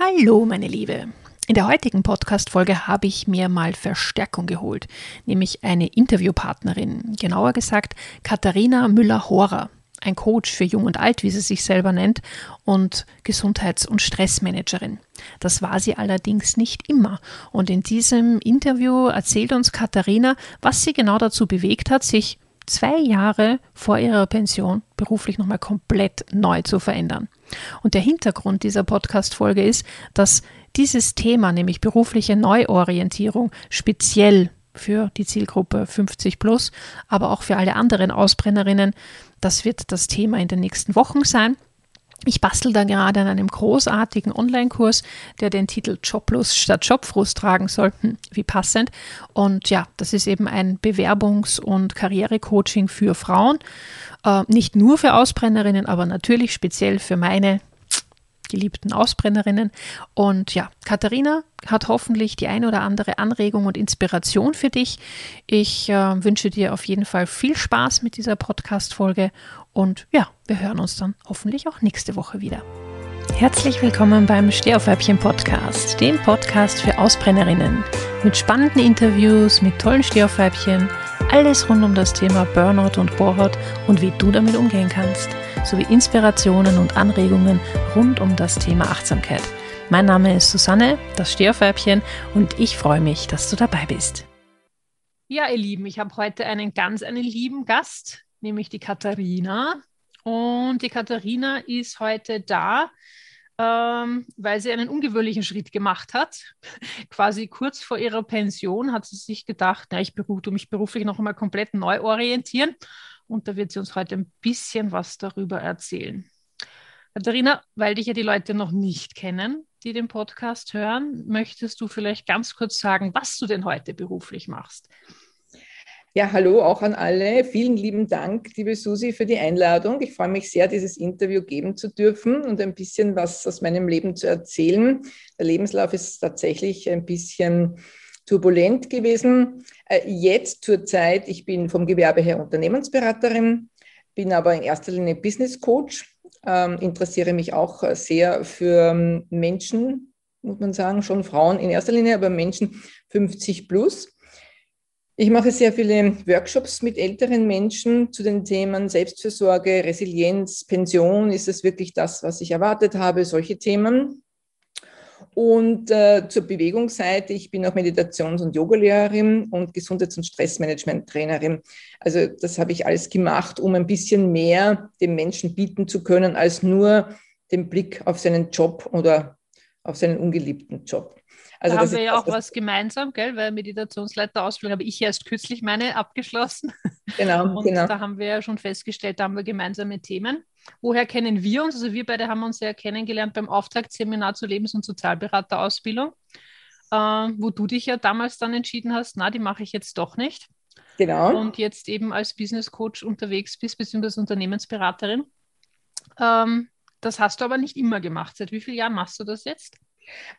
Hallo, meine Liebe. In der heutigen Podcast-Folge habe ich mir mal Verstärkung geholt, nämlich eine Interviewpartnerin, genauer gesagt Katharina Müller-Horer, ein Coach für Jung und Alt, wie sie sich selber nennt, und Gesundheits- und Stressmanagerin. Das war sie allerdings nicht immer. Und in diesem Interview erzählt uns Katharina, was sie genau dazu bewegt hat, sich zwei Jahre vor ihrer Pension beruflich nochmal komplett neu zu verändern. Und der Hintergrund dieser Podcast-Folge ist, dass dieses Thema, nämlich berufliche Neuorientierung, speziell für die Zielgruppe 50 plus, aber auch für alle anderen Ausbrennerinnen, das wird das Thema in den nächsten Wochen sein. Ich bastel da gerade an einem großartigen Online-Kurs, der den Titel Joblust statt Jobfrust tragen soll. Hm, wie passend. Und ja, das ist eben ein Bewerbungs- und Karrierecoaching für Frauen. Äh, nicht nur für Ausbrennerinnen, aber natürlich speziell für meine geliebten Ausbrennerinnen. Und ja, Katharina hat hoffentlich die eine oder andere Anregung und Inspiration für dich. Ich äh, wünsche dir auf jeden Fall viel Spaß mit dieser Podcast-Folge und ja, wir hören uns dann hoffentlich auch nächste Woche wieder. Herzlich willkommen beim Stehaufweibchen Podcast, dem Podcast für Ausbrennerinnen. Mit spannenden Interviews, mit tollen Stehaufweibchen, alles rund um das Thema Burnout und Bohrhaut und wie du damit umgehen kannst, sowie Inspirationen und Anregungen rund um das Thema Achtsamkeit. Mein Name ist Susanne, das Stehaufweibchen, und ich freue mich, dass du dabei bist. Ja, ihr Lieben, ich habe heute einen ganz einen lieben Gast, nämlich die Katharina. Und die Katharina ist heute da, ähm, weil sie einen ungewöhnlichen Schritt gemacht hat. Quasi kurz vor ihrer Pension hat sie sich gedacht, na, ich tu mich beruflich noch einmal komplett neu orientieren. Und da wird sie uns heute ein bisschen was darüber erzählen. Katharina, weil dich ja die Leute noch nicht kennen, die den Podcast hören, möchtest du vielleicht ganz kurz sagen, was du denn heute beruflich machst? Ja, hallo auch an alle. Vielen lieben Dank, liebe Susi, für die Einladung. Ich freue mich sehr, dieses Interview geben zu dürfen und ein bisschen was aus meinem Leben zu erzählen. Der Lebenslauf ist tatsächlich ein bisschen turbulent gewesen. Äh, jetzt zur Zeit, ich bin vom Gewerbe her Unternehmensberaterin, bin aber in erster Linie Business Coach, ähm, interessiere mich auch sehr für Menschen, muss man sagen, schon Frauen in erster Linie, aber Menschen 50 plus ich mache sehr viele Workshops mit älteren Menschen zu den Themen Selbstfürsorge, Resilienz, Pension. Ist es wirklich das, was ich erwartet habe? Solche Themen. Und äh, zur Bewegungsseite, ich bin auch Meditations- und Yogalehrerin und Gesundheits- und Stressmanagement-Trainerin. Also das habe ich alles gemacht, um ein bisschen mehr dem Menschen bieten zu können, als nur den Blick auf seinen Job oder auf seinen ungeliebten Job. Also da haben wir ja auch was gemeinsam, gell? Weil Meditationsleiterausbildung habe ich erst kürzlich meine abgeschlossen. Genau, und genau. Da haben wir ja schon festgestellt, da haben wir gemeinsame Themen. Woher kennen wir uns? Also wir beide haben uns ja kennengelernt beim Auftaktseminar zur Lebens- und Sozialberaterausbildung, äh, wo du dich ja damals dann entschieden hast, na, die mache ich jetzt doch nicht. Genau. Und jetzt eben als Business Coach unterwegs bist, beziehungsweise Unternehmensberaterin. Ähm, das hast du aber nicht immer gemacht. Seit wie vielen Jahren machst du das jetzt?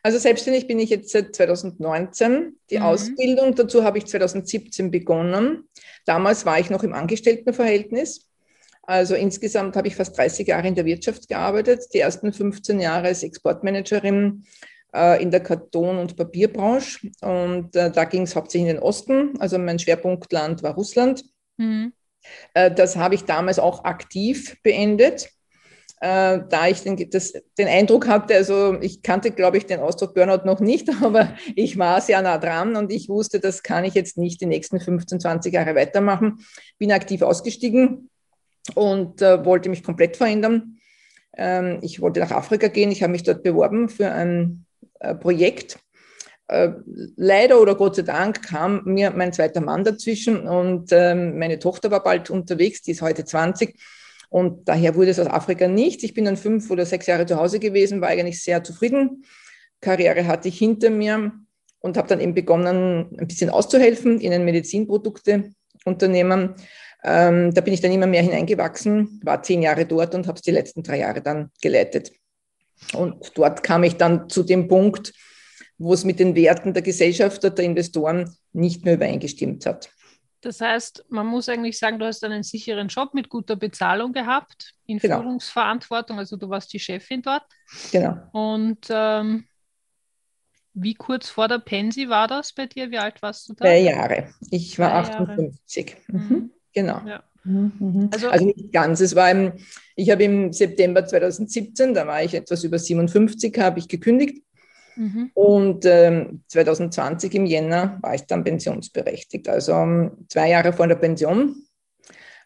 Also selbstständig bin ich jetzt seit 2019. Die mhm. Ausbildung dazu habe ich 2017 begonnen. Damals war ich noch im Angestelltenverhältnis. Also insgesamt habe ich fast 30 Jahre in der Wirtschaft gearbeitet. Die ersten 15 Jahre als Exportmanagerin äh, in der Karton- und Papierbranche. Und äh, da ging es hauptsächlich in den Osten. Also mein Schwerpunktland war Russland. Mhm. Äh, das habe ich damals auch aktiv beendet äh, da ich den, das, den Eindruck hatte, also ich kannte, glaube ich, den Ausdruck Burnout noch nicht, aber ich war sehr nah dran und ich wusste, das kann ich jetzt nicht die nächsten 15, 20 Jahre weitermachen. Bin aktiv ausgestiegen und äh, wollte mich komplett verändern. Ähm, ich wollte nach Afrika gehen, ich habe mich dort beworben für ein äh, Projekt. Äh, leider oder Gott sei Dank kam mir mein zweiter Mann dazwischen und ähm, meine Tochter war bald unterwegs, die ist heute 20 und daher wurde es aus Afrika nicht. Ich bin dann fünf oder sechs Jahre zu Hause gewesen, war eigentlich sehr zufrieden. Karriere hatte ich hinter mir und habe dann eben begonnen, ein bisschen auszuhelfen in ein Medizinprodukteunternehmen. Ähm, da bin ich dann immer mehr hineingewachsen, war zehn Jahre dort und habe es die letzten drei Jahre dann geleitet. Und dort kam ich dann zu dem Punkt, wo es mit den Werten der Gesellschaft oder der Investoren nicht mehr übereingestimmt hat. Das heißt, man muss eigentlich sagen, du hast einen sicheren Job mit guter Bezahlung gehabt, in genau. Führungsverantwortung, also du warst die Chefin dort. Genau. Und ähm, wie kurz vor der Pensi war das bei dir? Wie alt warst du da? Drei Jahre. Ich war Drei 58. Mhm. Mhm. Genau. Ja. Mhm. Also, also, nicht ganz. Es war im, ich habe im September 2017, da war ich etwas über 57, habe ich gekündigt. Mhm. Und ähm, 2020 im Jänner war ich dann pensionsberechtigt, also um, zwei Jahre vor der Pension.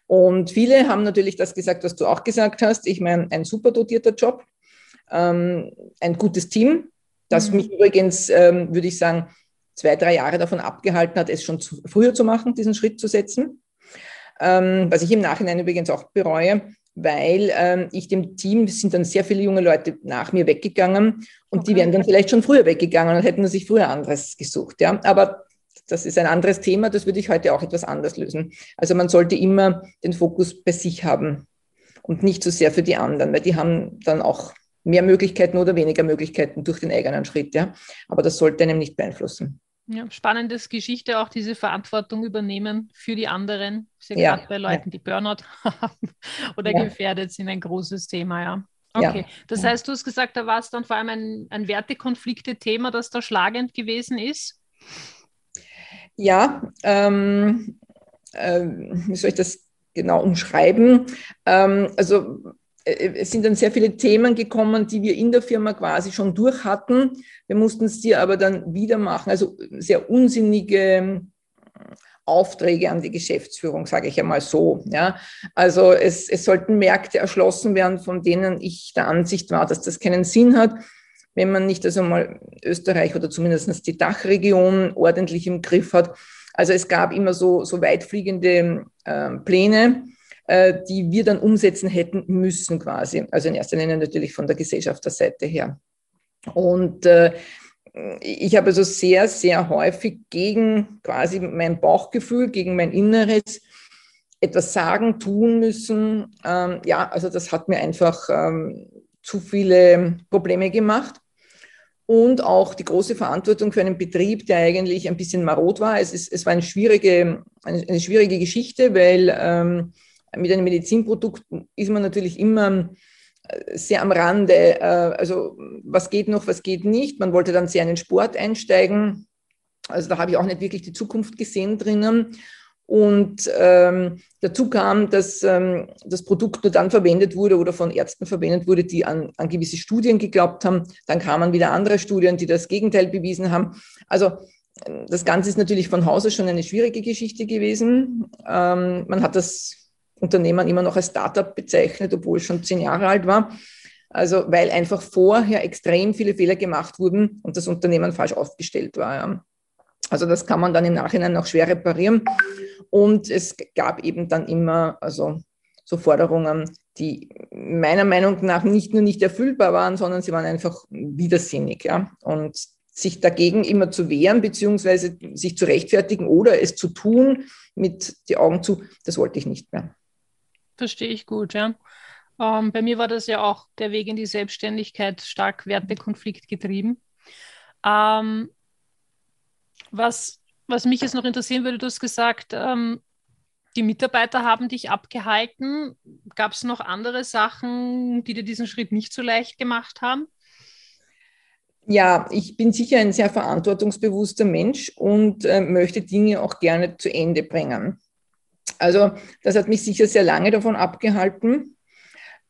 Und viele haben natürlich das gesagt, was du auch gesagt hast. Ich meine, ein super dotierter Job, ähm, ein gutes Team, das mhm. mich übrigens, ähm, würde ich sagen, zwei, drei Jahre davon abgehalten hat, es schon zu, früher zu machen, diesen Schritt zu setzen. Ähm, was ich im Nachhinein übrigens auch bereue, weil ähm, ich dem Team, es sind dann sehr viele junge Leute nach mir weggegangen und okay. die wären dann vielleicht schon früher weggegangen und hätten sich früher anderes gesucht. Ja? Aber das ist ein anderes Thema, das würde ich heute auch etwas anders lösen. Also man sollte immer den Fokus bei sich haben und nicht so sehr für die anderen, weil die haben dann auch mehr Möglichkeiten oder weniger Möglichkeiten durch den eigenen Schritt. Ja? Aber das sollte einem nicht beeinflussen. Ja, spannendes Geschichte, auch diese Verantwortung übernehmen für die anderen. Ist ja, ja gerade bei Leuten, ja. die Burnout haben oder ja. gefährdet sind, ein großes Thema, ja. Okay, das heißt, du hast gesagt, da war es dann vor allem ein, ein Wertekonflikte-Thema, das da schlagend gewesen ist? Ja, ähm, äh, wie soll ich das genau umschreiben? Ähm, also es sind dann sehr viele Themen gekommen, die wir in der Firma quasi schon durch hatten. Wir mussten es dir aber dann wieder machen. Also sehr unsinnige ähm, Aufträge an die Geschäftsführung, sage ich einmal so. Ja. Also es, es sollten Märkte erschlossen werden, von denen ich der Ansicht war, dass das keinen Sinn hat, wenn man nicht also mal Österreich oder zumindest die Dachregion ordentlich im Griff hat. Also es gab immer so, so weitfliegende äh, Pläne äh, die wir dann umsetzen hätten müssen quasi. Also in erster Linie natürlich von der Gesellschafterseite her. Und äh, ich habe also sehr, sehr häufig gegen quasi mein Bauchgefühl, gegen mein Inneres etwas sagen, tun müssen. Ähm, ja, also das hat mir einfach ähm, zu viele Probleme gemacht. Und auch die große Verantwortung für einen Betrieb, der eigentlich ein bisschen marot war. Es, ist, es war eine schwierige, eine, eine schwierige Geschichte, weil ähm, mit einem Medizinprodukt ist man natürlich immer äh, sehr am Rande. Äh, also was geht noch, was geht nicht. Man wollte dann sehr in den Sport einsteigen. Also da habe ich auch nicht wirklich die Zukunft gesehen drinnen. Und ähm, dazu kam, dass ähm, das Produkt nur dann verwendet wurde oder von Ärzten verwendet wurde, die an, an gewisse Studien geglaubt haben. Dann kamen wieder andere Studien, die das Gegenteil bewiesen haben. Also das Ganze ist natürlich von Hause schon eine schwierige Geschichte gewesen. Ähm, man hat das Unternehmen immer noch als Startup bezeichnet, obwohl es schon zehn Jahre alt war. Also weil einfach vorher extrem viele Fehler gemacht wurden und das Unternehmen falsch aufgestellt war. Ja. Also das kann man dann im Nachhinein noch schwer reparieren. Und es gab eben dann immer also so Forderungen, die meiner Meinung nach nicht nur nicht erfüllbar waren, sondern sie waren einfach widersinnig. Ja. Und sich dagegen immer zu wehren, beziehungsweise sich zu rechtfertigen oder es zu tun mit die Augen zu, das wollte ich nicht mehr. Verstehe ich gut, ja. Ähm, bei mir war das ja auch der Weg in die Selbstständigkeit stark Wertekonflikt getrieben. Ähm, was, was mich jetzt noch interessieren würde, du hast gesagt, ähm, die Mitarbeiter haben dich abgehalten. Gab es noch andere Sachen, die dir diesen Schritt nicht so leicht gemacht haben? Ja, ich bin sicher ein sehr verantwortungsbewusster Mensch und äh, möchte Dinge auch gerne zu Ende bringen. Also das hat mich sicher sehr lange davon abgehalten.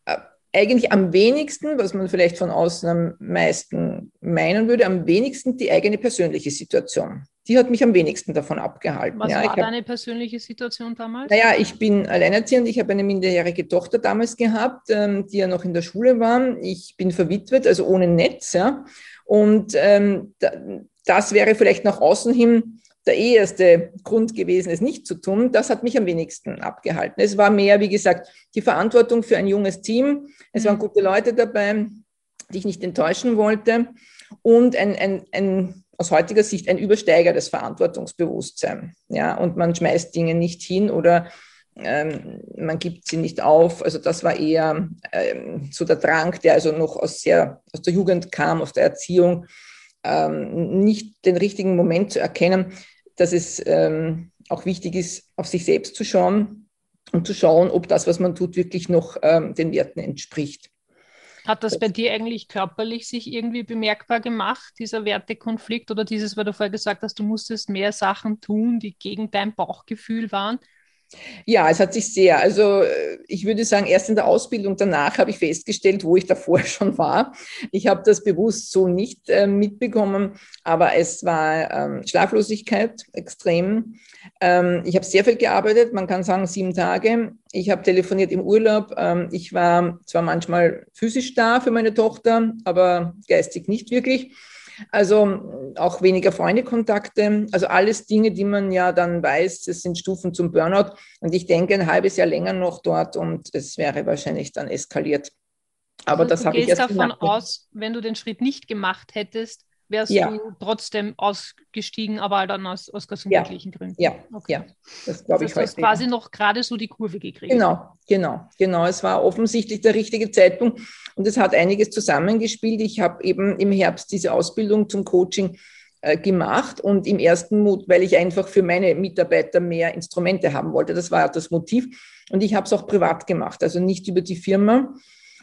Äh, eigentlich am wenigsten, was man vielleicht von außen am meisten meinen würde, am wenigsten die eigene persönliche Situation. Die hat mich am wenigsten davon abgehalten. Was ja, war deine hab, persönliche Situation damals? Naja, ich bin alleinerziehend. Ich habe eine minderjährige Tochter damals gehabt, ähm, die ja noch in der Schule war. Ich bin verwitwet, also ohne Netz. Ja. Und ähm, das wäre vielleicht nach außen hin der erste Grund gewesen, es nicht zu tun. Das hat mich am wenigsten abgehalten. Es war mehr, wie gesagt, die Verantwortung für ein junges Team. Es waren mhm. gute Leute dabei, die ich nicht enttäuschen wollte. Und ein, ein, ein aus heutiger Sicht ein übersteigertes Verantwortungsbewusstsein. Ja, und man schmeißt Dinge nicht hin oder ähm, man gibt sie nicht auf. Also das war eher ähm, so der Drang, der also noch aus, sehr, aus der Jugend kam, aus der Erziehung, ähm, nicht den richtigen Moment zu erkennen dass es ähm, auch wichtig ist, auf sich selbst zu schauen und zu schauen, ob das, was man tut, wirklich noch ähm, den Werten entspricht. Hat das bei dir eigentlich körperlich sich irgendwie bemerkbar gemacht, dieser Wertekonflikt oder dieses, weil du vorher gesagt hast, du musstest mehr Sachen tun, die gegen dein Bauchgefühl waren? Ja, es hat sich sehr, also äh, ich würde sagen, erst in der Ausbildung danach habe ich festgestellt, wo ich davor schon war. Ich habe das bewusst so nicht äh, mitbekommen, aber es war ähm, Schlaflosigkeit extrem. Ähm, ich habe sehr viel gearbeitet, man kann sagen sieben Tage. Ich habe telefoniert im Urlaub. Ähm, ich war zwar manchmal physisch da für meine Tochter, aber geistig nicht wirklich. Also auch weniger Freundekontakte. Also alles Dinge, die man ja dann weiß, das sind Stufen zum Burnout. Und ich denke, ein halbes Jahr länger noch dort und es wäre wahrscheinlich dann eskaliert. Aber also das habe ich erst davon gemacht. aus, wenn du den Schritt nicht gemacht hättest, wärst ja. du trotzdem ausgestiegen, aber dann aus, aus gesundheitlichen ja. Gründen. Ja, okay. ja. das glaube ich Du hast quasi noch gerade so die Kurve gekriegt. Genau, genau, genau. Es war offensichtlich der richtige Zeitpunkt und es hat einiges zusammengespielt. Ich habe eben im Herbst diese Ausbildung zum Coaching äh, gemacht und im ersten Mut, weil ich einfach für meine Mitarbeiter mehr Instrumente haben wollte. Das war das Motiv. Und ich habe es auch privat gemacht, also nicht über die Firma.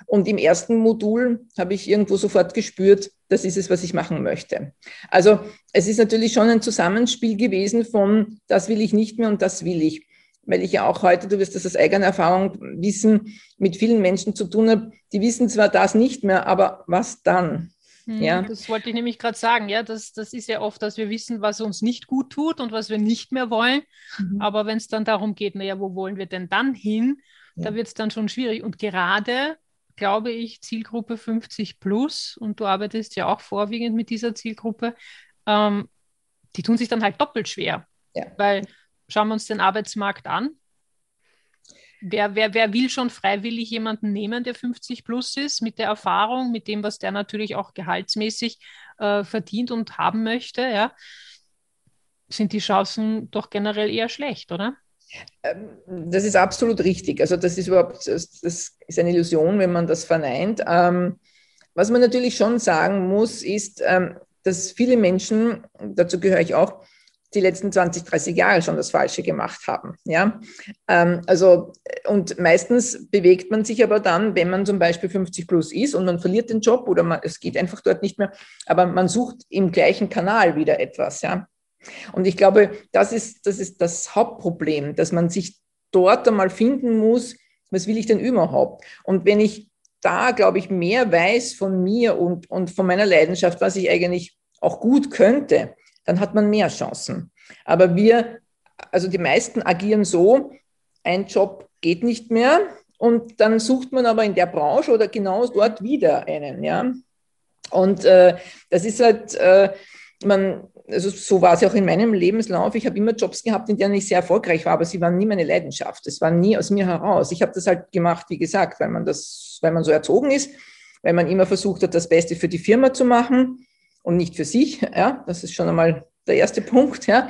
Und im ersten Modul habe ich irgendwo sofort gespürt, das ist es, was ich machen möchte. Also es ist natürlich schon ein Zusammenspiel gewesen von, das will ich nicht mehr und das will ich. Weil ich ja auch heute, du wirst das aus eigener Erfahrung wissen, mit vielen Menschen zu tun habe, die wissen zwar das nicht mehr, aber was dann? Hm, ja. Das wollte ich nämlich gerade sagen. Ja, das, das ist ja oft, dass wir wissen, was uns nicht gut tut und was wir nicht mehr wollen. Mhm. Aber wenn es dann darum geht, naja, wo wollen wir denn dann hin? Ja. Da wird es dann schon schwierig. Und gerade glaube ich, Zielgruppe 50 plus und du arbeitest ja auch vorwiegend mit dieser Zielgruppe, ähm, die tun sich dann halt doppelt schwer. Ja. Weil schauen wir uns den Arbeitsmarkt an. Wer, wer, wer will schon freiwillig jemanden nehmen, der 50 plus ist, mit der Erfahrung, mit dem, was der natürlich auch gehaltsmäßig äh, verdient und haben möchte, ja, sind die Chancen doch generell eher schlecht, oder? Ähm, das ist absolut richtig. Also das ist überhaupt, das ist eine Illusion, wenn man das verneint. Ähm, was man natürlich schon sagen muss, ist, ähm, dass viele Menschen, dazu gehöre ich auch, die letzten 20, 30 Jahre schon das Falsche gemacht haben. Ja? also, und meistens bewegt man sich aber dann, wenn man zum Beispiel 50 plus ist und man verliert den Job oder man, es geht einfach dort nicht mehr, aber man sucht im gleichen Kanal wieder etwas. Ja? Und ich glaube, das ist, das ist das Hauptproblem, dass man sich dort einmal finden muss, was will ich denn überhaupt? Und wenn ich da, glaube ich, mehr weiß von mir und, und von meiner Leidenschaft, was ich eigentlich auch gut könnte, dann hat man mehr Chancen. Aber wir, also die meisten agieren so, ein Job geht nicht mehr und dann sucht man aber in der Branche oder genau dort wieder einen, ja. Und äh, das ist halt, äh, man, also so war es auch in meinem Lebenslauf. Ich habe immer Jobs gehabt, in denen ich sehr erfolgreich war, aber sie waren nie meine Leidenschaft. Es war nie aus mir heraus. Ich habe das halt gemacht, wie gesagt, weil man das, weil man so erzogen ist, weil man immer versucht hat, das Beste für die Firma zu machen und nicht für sich. Ja, das ist schon einmal der erste Punkt. Ja,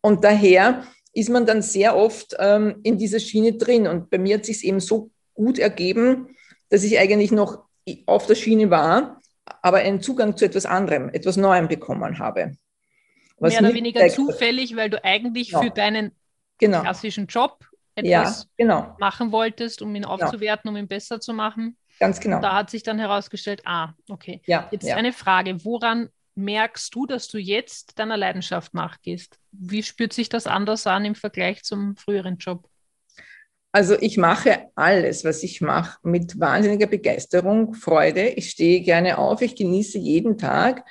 und daher ist man dann sehr oft ähm, in dieser Schiene drin. Und bei mir hat sich eben so gut ergeben, dass ich eigentlich noch auf der Schiene war, aber einen Zugang zu etwas anderem, etwas Neuem bekommen habe. Mehr oder weniger zufällig, weil du eigentlich genau. für deinen genau. klassischen Job etwas ja, genau. machen wolltest, um ihn genau. aufzuwerten, um ihn besser zu machen. Ganz genau. Und da hat sich dann herausgestellt, ah, okay. Ja, jetzt ja. eine Frage, woran merkst du, dass du jetzt deiner Leidenschaft nachgehst? Wie spürt sich das anders an im Vergleich zum früheren Job? Also ich mache alles, was ich mache, mit wahnsinniger Begeisterung, Freude. Ich stehe gerne auf, ich genieße jeden Tag.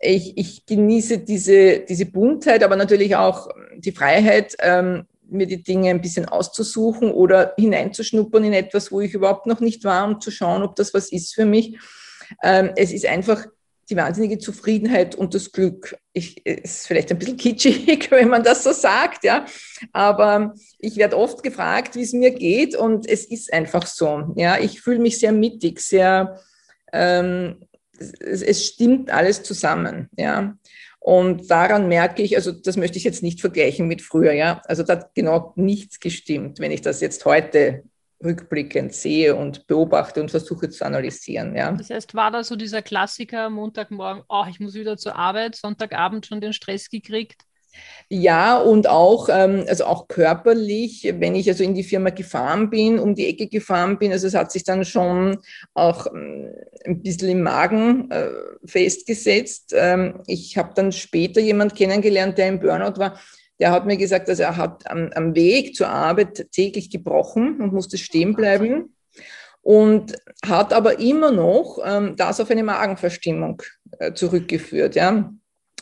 Ich, ich genieße diese, diese Buntheit, aber natürlich auch die Freiheit, ähm, mir die Dinge ein bisschen auszusuchen oder hineinzuschnuppern in etwas, wo ich überhaupt noch nicht war, um zu schauen, ob das was ist für mich. Ähm, es ist einfach die wahnsinnige Zufriedenheit und das Glück. Ich, ist vielleicht ein bisschen kitschig, wenn man das so sagt, ja. Aber ich werde oft gefragt, wie es mir geht und es ist einfach so. Ja, ich fühle mich sehr mittig, sehr, ähm, es, es stimmt alles zusammen, ja. Und daran merke ich, also das möchte ich jetzt nicht vergleichen mit früher, ja. Also da hat genau nichts gestimmt, wenn ich das jetzt heute rückblickend sehe und beobachte und versuche zu analysieren. Ja. Das heißt, war da so dieser Klassiker Montagmorgen, oh, ich muss wieder zur Arbeit, Sonntagabend schon den Stress gekriegt? Ja, und auch, ähm, also auch körperlich, wenn ich also in die Firma gefahren bin, um die Ecke gefahren bin, also es hat sich dann schon auch ähm, ein bisschen im Magen äh, festgesetzt. Ähm, ich habe dann später jemand kennengelernt, der im Burnout war. Der hat mir gesagt, dass er hat am, am Weg zur Arbeit täglich gebrochen und musste stehen bleiben und hat aber immer noch ähm, das auf eine Magenverstimmung äh, zurückgeführt. Ja.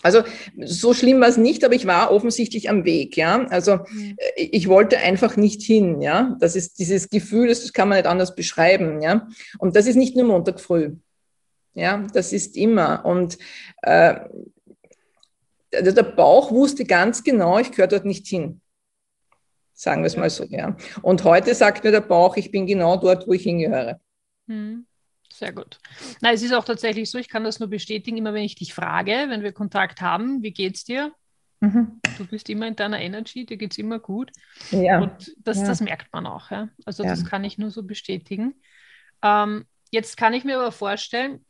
Also so schlimm war es nicht, aber ich war offensichtlich am Weg, ja. Also. Äh, ich wollte einfach nicht hin, ja. Das ist dieses Gefühl, das kann man nicht anders beschreiben, ja. Und das ist nicht nur Montag früh, ja. Das ist immer. Und äh, der Bauch wusste ganz genau, ich gehöre dort nicht hin. Sagen wir es mal so, ja. Und heute sagt mir der Bauch, ich bin genau dort, wo ich hingehöre. Mhm. Sehr gut. Na, es ist auch tatsächlich so, ich kann das nur bestätigen, immer wenn ich dich frage, wenn wir Kontakt haben, wie geht's dir? Mhm. Du bist immer in deiner Energy, dir geht es immer gut. Ja. Und das, ja. das merkt man auch. Ja? Also ja. das kann ich nur so bestätigen. Ähm, jetzt kann ich mir aber vorstellen,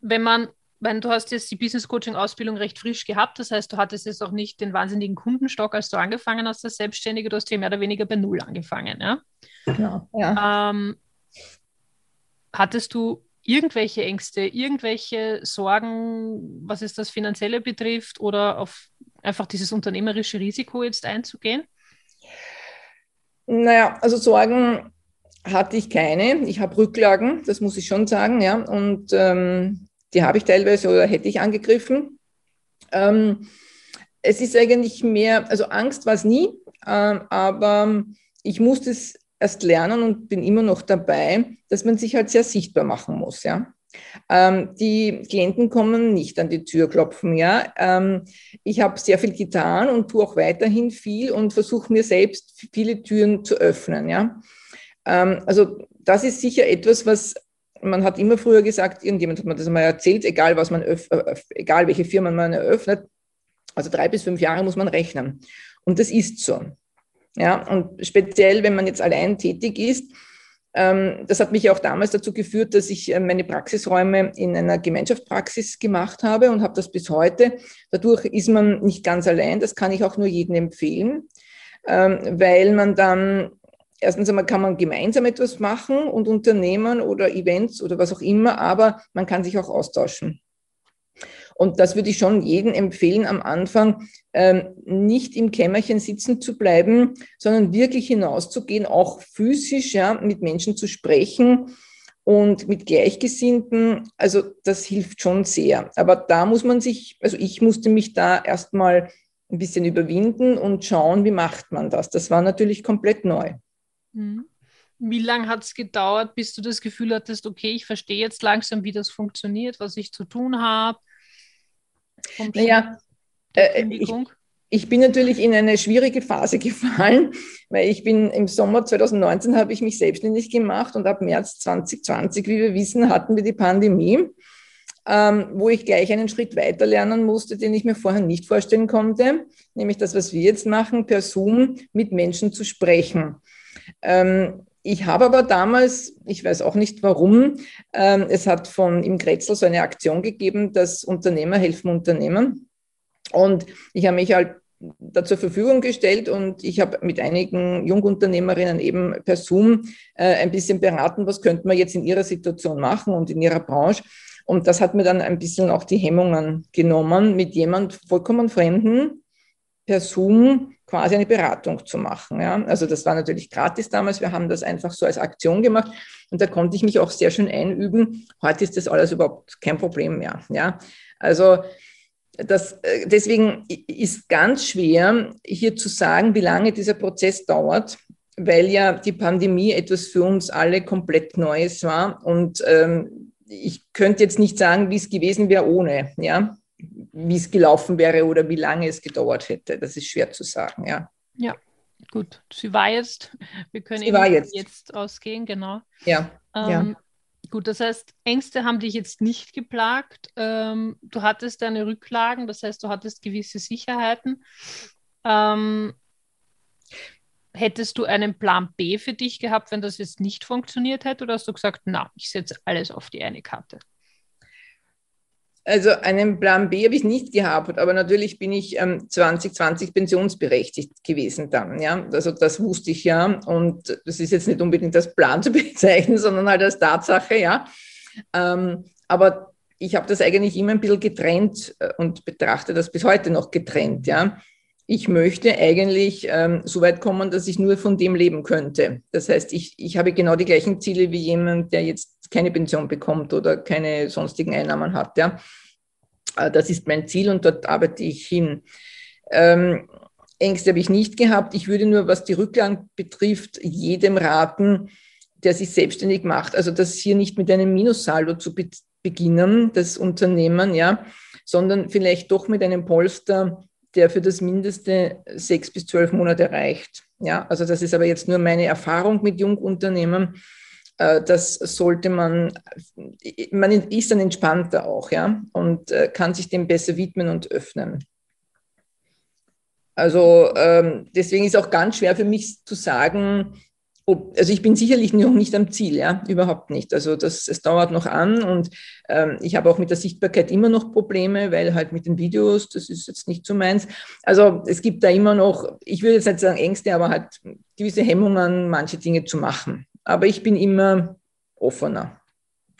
wenn man, wenn du hast jetzt die Business Coaching Ausbildung recht frisch gehabt, das heißt, du hattest jetzt auch nicht den wahnsinnigen Kundenstock, als du angefangen hast als Selbstständige, du hast hier mehr oder weniger bei Null angefangen. Ja? Genau. Ja. Ähm, Hattest du irgendwelche Ängste, irgendwelche Sorgen, was es das Finanzielle betrifft oder auf einfach dieses unternehmerische Risiko jetzt einzugehen? Naja, also Sorgen hatte ich keine. Ich habe Rücklagen, das muss ich schon sagen, ja. Und ähm, die habe ich teilweise oder hätte ich angegriffen. Ähm, es ist eigentlich mehr, also Angst war es nie, ähm, aber ich musste es erst lernen und bin immer noch dabei, dass man sich halt sehr sichtbar machen muss, ja. Ähm, die Klienten kommen nicht an die Tür klopfen, ja. Ähm, ich habe sehr viel getan und tue auch weiterhin viel und versuche mir selbst viele Türen zu öffnen, ja. Ähm, also das ist sicher etwas, was man hat immer früher gesagt, irgendjemand hat mir das mal erzählt, egal was man, öff, egal welche Firma man eröffnet, also drei bis fünf Jahre muss man rechnen. Und das ist so. Ja, und speziell, wenn man jetzt allein tätig ist, ähm, das hat mich auch damals dazu geführt, dass ich äh, meine Praxisräume in einer Gemeinschaftspraxis gemacht habe und habe das bis heute. Dadurch ist man nicht ganz allein. Das kann ich auch nur jedem empfehlen, ähm, weil man dann erstens einmal kann man gemeinsam etwas machen und unternehmen oder Events oder was auch immer, aber man kann sich auch austauschen. Und das würde ich schon jedem empfehlen, am Anfang ähm, nicht im Kämmerchen sitzen zu bleiben, sondern wirklich hinauszugehen, auch physisch ja, mit Menschen zu sprechen und mit Gleichgesinnten. Also das hilft schon sehr. Aber da muss man sich, also ich musste mich da erstmal ein bisschen überwinden und schauen, wie macht man das. Das war natürlich komplett neu. Mhm. Wie lange hat es gedauert, bis du das Gefühl hattest, okay, ich verstehe jetzt langsam, wie das funktioniert, was ich zu tun habe? Naja, äh, ich, ich bin natürlich in eine schwierige Phase gefallen, weil ich bin im Sommer 2019 habe ich mich selbstständig gemacht und ab März 2020, wie wir wissen, hatten wir die Pandemie, ähm, wo ich gleich einen Schritt weiter lernen musste, den ich mir vorher nicht vorstellen konnte, nämlich das, was wir jetzt machen, per Zoom mit Menschen zu sprechen. Ähm, ich habe aber damals, ich weiß auch nicht warum, ähm, es hat von im Kretzel so eine Aktion gegeben, dass Unternehmer helfen Unternehmen. Und ich habe mich halt da zur Verfügung gestellt und ich habe mit einigen Jungunternehmerinnen eben per Zoom äh, ein bisschen beraten, was könnte man jetzt in ihrer Situation machen und in ihrer Branche. Und das hat mir dann ein bisschen auch die Hemmungen genommen, mit jemand vollkommen Fremden per Zoom quasi eine Beratung zu machen. Ja. Also das war natürlich gratis damals. Wir haben das einfach so als Aktion gemacht und da konnte ich mich auch sehr schön einüben. Heute ist das alles überhaupt kein Problem mehr. Ja. Also das, äh, deswegen ist ganz schwer, hier zu sagen, wie lange dieser Prozess dauert, weil ja die Pandemie etwas für uns alle komplett Neues war. Und ähm, ich könnte jetzt nicht sagen, wie es gewesen wäre ohne. Ja wie es gelaufen wäre oder wie lange es gedauert hätte. Das ist schwer zu sagen, ja. Ja, gut. Sie war jetzt, wir können Sie war jetzt. jetzt ausgehen, genau. Ja. Ähm, ja. Gut, das heißt, Ängste haben dich jetzt nicht geplagt. Ähm, du hattest deine Rücklagen, das heißt, du hattest gewisse Sicherheiten. Ähm, hättest du einen Plan B für dich gehabt, wenn das jetzt nicht funktioniert hätte? Oder hast du gesagt, na, ich setze alles auf die eine Karte? Also einen Plan B habe ich nicht gehabt, aber natürlich bin ich ähm, 2020 pensionsberechtigt gewesen dann. Ja, also das wusste ich ja und das ist jetzt nicht unbedingt als Plan zu bezeichnen, sondern halt als Tatsache, ja. Ähm, aber ich habe das eigentlich immer ein bisschen getrennt äh, und betrachte das bis heute noch getrennt, ja. Ich möchte eigentlich ähm, so weit kommen, dass ich nur von dem leben könnte. Das heißt, ich, ich habe genau die gleichen Ziele wie jemand, der jetzt keine Pension bekommt oder keine sonstigen Einnahmen hat. Ja. Äh, das ist mein Ziel und dort arbeite ich hin. Ähm, Ängste habe ich nicht gehabt. Ich würde nur, was die Rücklagen betrifft, jedem raten, der sich selbstständig macht, also das hier nicht mit einem Minussaldo zu be beginnen, das Unternehmen, ja, sondern vielleicht doch mit einem Polster, der für das Mindeste sechs bis zwölf Monate reicht. Ja, also das ist aber jetzt nur meine Erfahrung mit Jungunternehmen. Äh, das sollte man, man ist dann entspannter auch, ja, und äh, kann sich dem besser widmen und öffnen. Also ähm, deswegen ist auch ganz schwer für mich zu sagen, ob, also ich bin sicherlich noch nicht am Ziel, ja, überhaupt nicht. Also das, es dauert noch an und ähm, ich habe auch mit der Sichtbarkeit immer noch Probleme, weil halt mit den Videos, das ist jetzt nicht so meins. Also es gibt da immer noch, ich würde jetzt nicht sagen Ängste, aber halt gewisse Hemmungen, manche Dinge zu machen. Aber ich bin immer offener.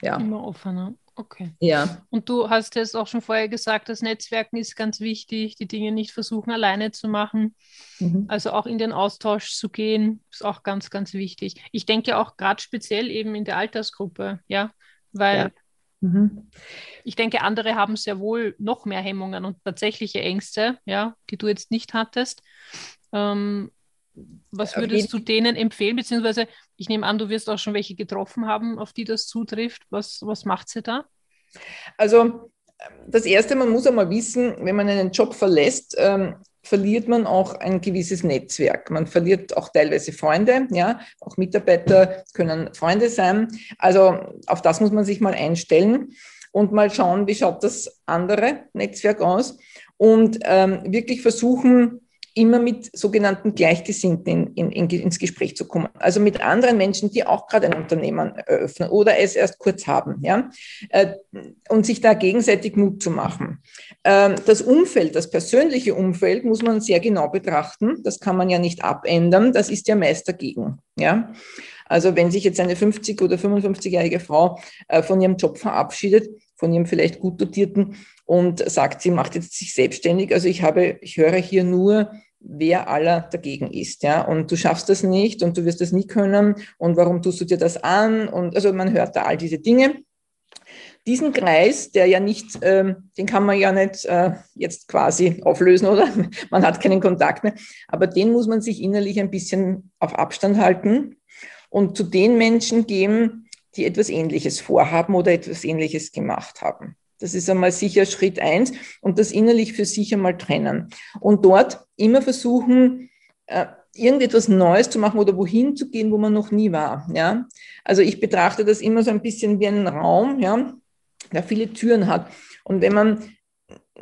Ja. Immer offener. Okay. Ja. Und du hast es auch schon vorher gesagt, das Netzwerken ist ganz wichtig, die Dinge nicht versuchen alleine zu machen. Mhm. Also auch in den Austausch zu gehen, ist auch ganz, ganz wichtig. Ich denke auch gerade speziell eben in der Altersgruppe, ja, weil ja. Mhm. ich denke, andere haben sehr wohl noch mehr Hemmungen und tatsächliche Ängste, ja, die du jetzt nicht hattest. Ähm, was würdest du denen empfehlen? Beziehungsweise, ich nehme an, du wirst auch schon welche getroffen haben, auf die das zutrifft. Was, was macht sie da? Also, das Erste, man muss einmal wissen, wenn man einen Job verlässt, ähm, verliert man auch ein gewisses Netzwerk. Man verliert auch teilweise Freunde, ja, auch Mitarbeiter können Freunde sein. Also auf das muss man sich mal einstellen und mal schauen, wie schaut das andere Netzwerk aus und ähm, wirklich versuchen, immer mit sogenannten Gleichgesinnten in, in, ins Gespräch zu kommen. Also mit anderen Menschen, die auch gerade ein Unternehmen eröffnen oder es erst kurz haben, ja, äh, und sich da gegenseitig Mut zu machen. Ähm, das Umfeld, das persönliche Umfeld muss man sehr genau betrachten. Das kann man ja nicht abändern. Das ist ja meist dagegen, ja. Also wenn sich jetzt eine 50- oder 55-jährige Frau äh, von ihrem Job verabschiedet, von ihrem vielleicht gut dotierten und sagt, sie macht jetzt sich selbstständig. Also ich habe, ich höre hier nur, wer aller dagegen ist, ja. Und du schaffst das nicht und du wirst das nie können und warum tust du dir das an? Und also man hört da all diese Dinge. Diesen Kreis, der ja nicht, ähm, den kann man ja nicht äh, jetzt quasi auflösen, oder? Man hat keinen Kontakt mehr. Aber den muss man sich innerlich ein bisschen auf Abstand halten und zu den Menschen geben, die etwas Ähnliches vorhaben oder etwas Ähnliches gemacht haben. Das ist einmal sicher Schritt eins und das innerlich für sich einmal trennen. Und dort immer versuchen, äh, irgendetwas Neues zu machen oder wohin zu gehen, wo man noch nie war. Ja? Also ich betrachte das immer so ein bisschen wie einen Raum, ja, der viele Türen hat. Und wenn man,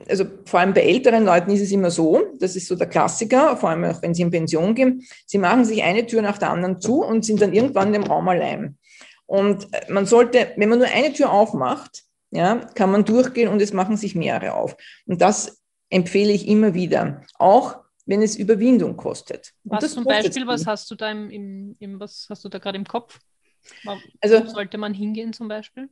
also vor allem bei älteren Leuten ist es immer so, das ist so der Klassiker, vor allem auch wenn sie in Pension gehen, sie machen sich eine Tür nach der anderen zu und sind dann irgendwann dem Raum allein. Und äh, man sollte, wenn man nur eine Tür aufmacht, ja, kann man durchgehen und es machen sich mehrere auf. Und das empfehle ich immer wieder, auch wenn es Überwindung kostet. Was zum Beispiel, was hast du da im, im, im was hast du da gerade im Kopf? Also sollte man hingehen zum Beispiel?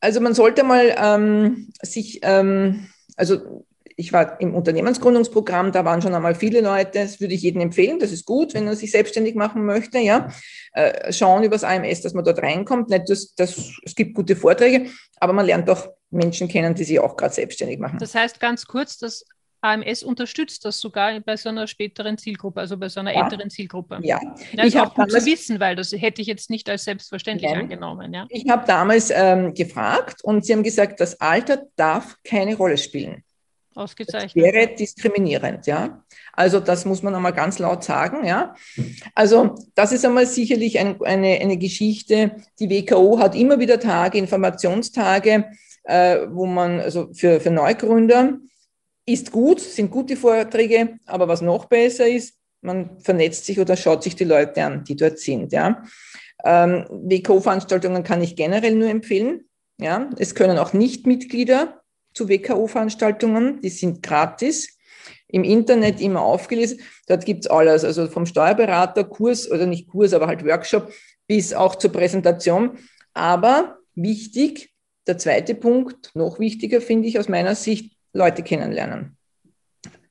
Also man sollte mal ähm, sich, ähm, also ich war im Unternehmensgründungsprogramm, da waren schon einmal viele Leute, das würde ich jedem empfehlen, das ist gut, wenn er sich selbstständig machen möchte, ja. Äh, schauen über das AMS, dass man dort reinkommt. Nicht, dass, dass, es gibt gute Vorträge, aber man lernt auch Menschen kennen, die sich auch gerade selbstständig machen. Das heißt ganz kurz, das AMS unterstützt das sogar bei so einer späteren Zielgruppe, also bei so einer ja. älteren Zielgruppe. Ja, ja ich habe zu wissen, weil das hätte ich jetzt nicht als selbstverständlich ja. angenommen. Ja. Ich habe damals ähm, gefragt und sie haben gesagt, das Alter darf keine Rolle spielen. Ausgezeichnet. Das wäre diskriminierend, ja. Also das muss man einmal ganz laut sagen, ja. Also das ist einmal sicherlich ein, eine, eine Geschichte. Die WKO hat immer wieder Tage, Informationstage, äh, wo man, also für, für Neugründer, ist gut, sind gute Vorträge, aber was noch besser ist, man vernetzt sich oder schaut sich die Leute an, die dort sind, ja. Ähm, WKO-Veranstaltungen kann ich generell nur empfehlen, ja. Es können auch Nichtmitglieder zu WKO-Veranstaltungen. Die sind gratis. Im Internet immer aufgelesen. Dort gibt es alles, also vom Steuerberater, Kurs oder nicht Kurs, aber halt Workshop bis auch zur Präsentation. Aber wichtig, der zweite Punkt, noch wichtiger finde ich aus meiner Sicht, Leute kennenlernen.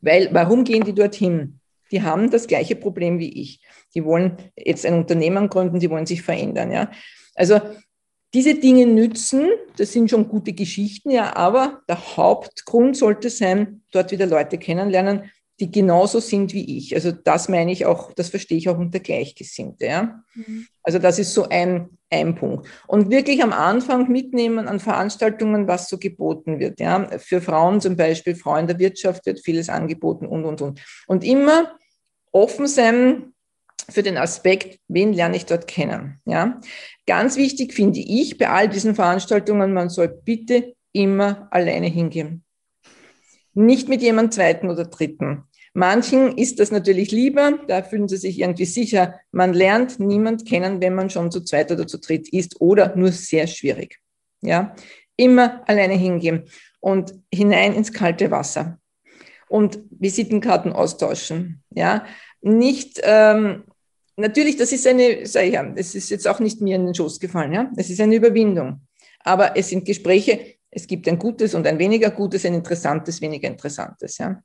Weil, warum gehen die dorthin? Die haben das gleiche Problem wie ich. Die wollen jetzt ein Unternehmen gründen, die wollen sich verändern. Ja? Also diese Dinge nützen, das sind schon gute Geschichten, ja, aber der Hauptgrund sollte sein, dort wieder Leute kennenlernen, die genauso sind wie ich. Also das meine ich auch, das verstehe ich auch unter Gleichgesinnte. Ja? Mhm. Also das ist so ein, ein Punkt. Und wirklich am Anfang mitnehmen an Veranstaltungen, was so geboten wird. Ja? Für Frauen zum Beispiel, Frauen der Wirtschaft wird vieles angeboten und, und, und. Und immer offen sein für den Aspekt, wen lerne ich dort kennen. Ja? Ganz wichtig finde ich bei all diesen Veranstaltungen, man soll bitte immer alleine hingehen. Nicht mit jemand zweiten oder dritten. Manchen ist das natürlich lieber, da fühlen sie sich irgendwie sicher. Man lernt niemand kennen, wenn man schon zu zweit oder zu dritt ist oder nur sehr schwierig. Ja, immer alleine hingehen und hinein ins kalte Wasser und Visitenkarten austauschen. Ja, nicht ähm, natürlich, das ist eine, sag ja, das ist jetzt auch nicht mir in den Schoß gefallen. Ja, es ist eine Überwindung, aber es sind Gespräche. Es gibt ein gutes und ein weniger gutes, ein interessantes, weniger interessantes. Ja.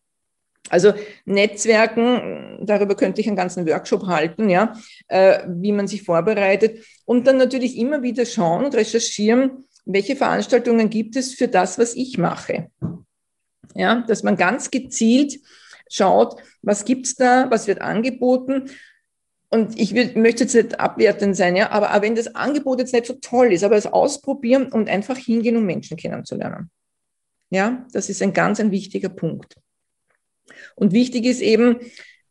Also Netzwerken, darüber könnte ich einen ganzen Workshop halten, ja, äh, wie man sich vorbereitet und dann natürlich immer wieder schauen und recherchieren, welche Veranstaltungen gibt es für das, was ich mache. Ja, dass man ganz gezielt schaut, was gibt's da, was wird angeboten. Und ich will, möchte jetzt nicht abwertend sein, ja, aber, aber wenn das Angebot jetzt nicht so toll ist, aber es ausprobieren und einfach hingehen, um Menschen kennenzulernen. Ja, das ist ein ganz ein wichtiger Punkt. Und wichtig ist eben,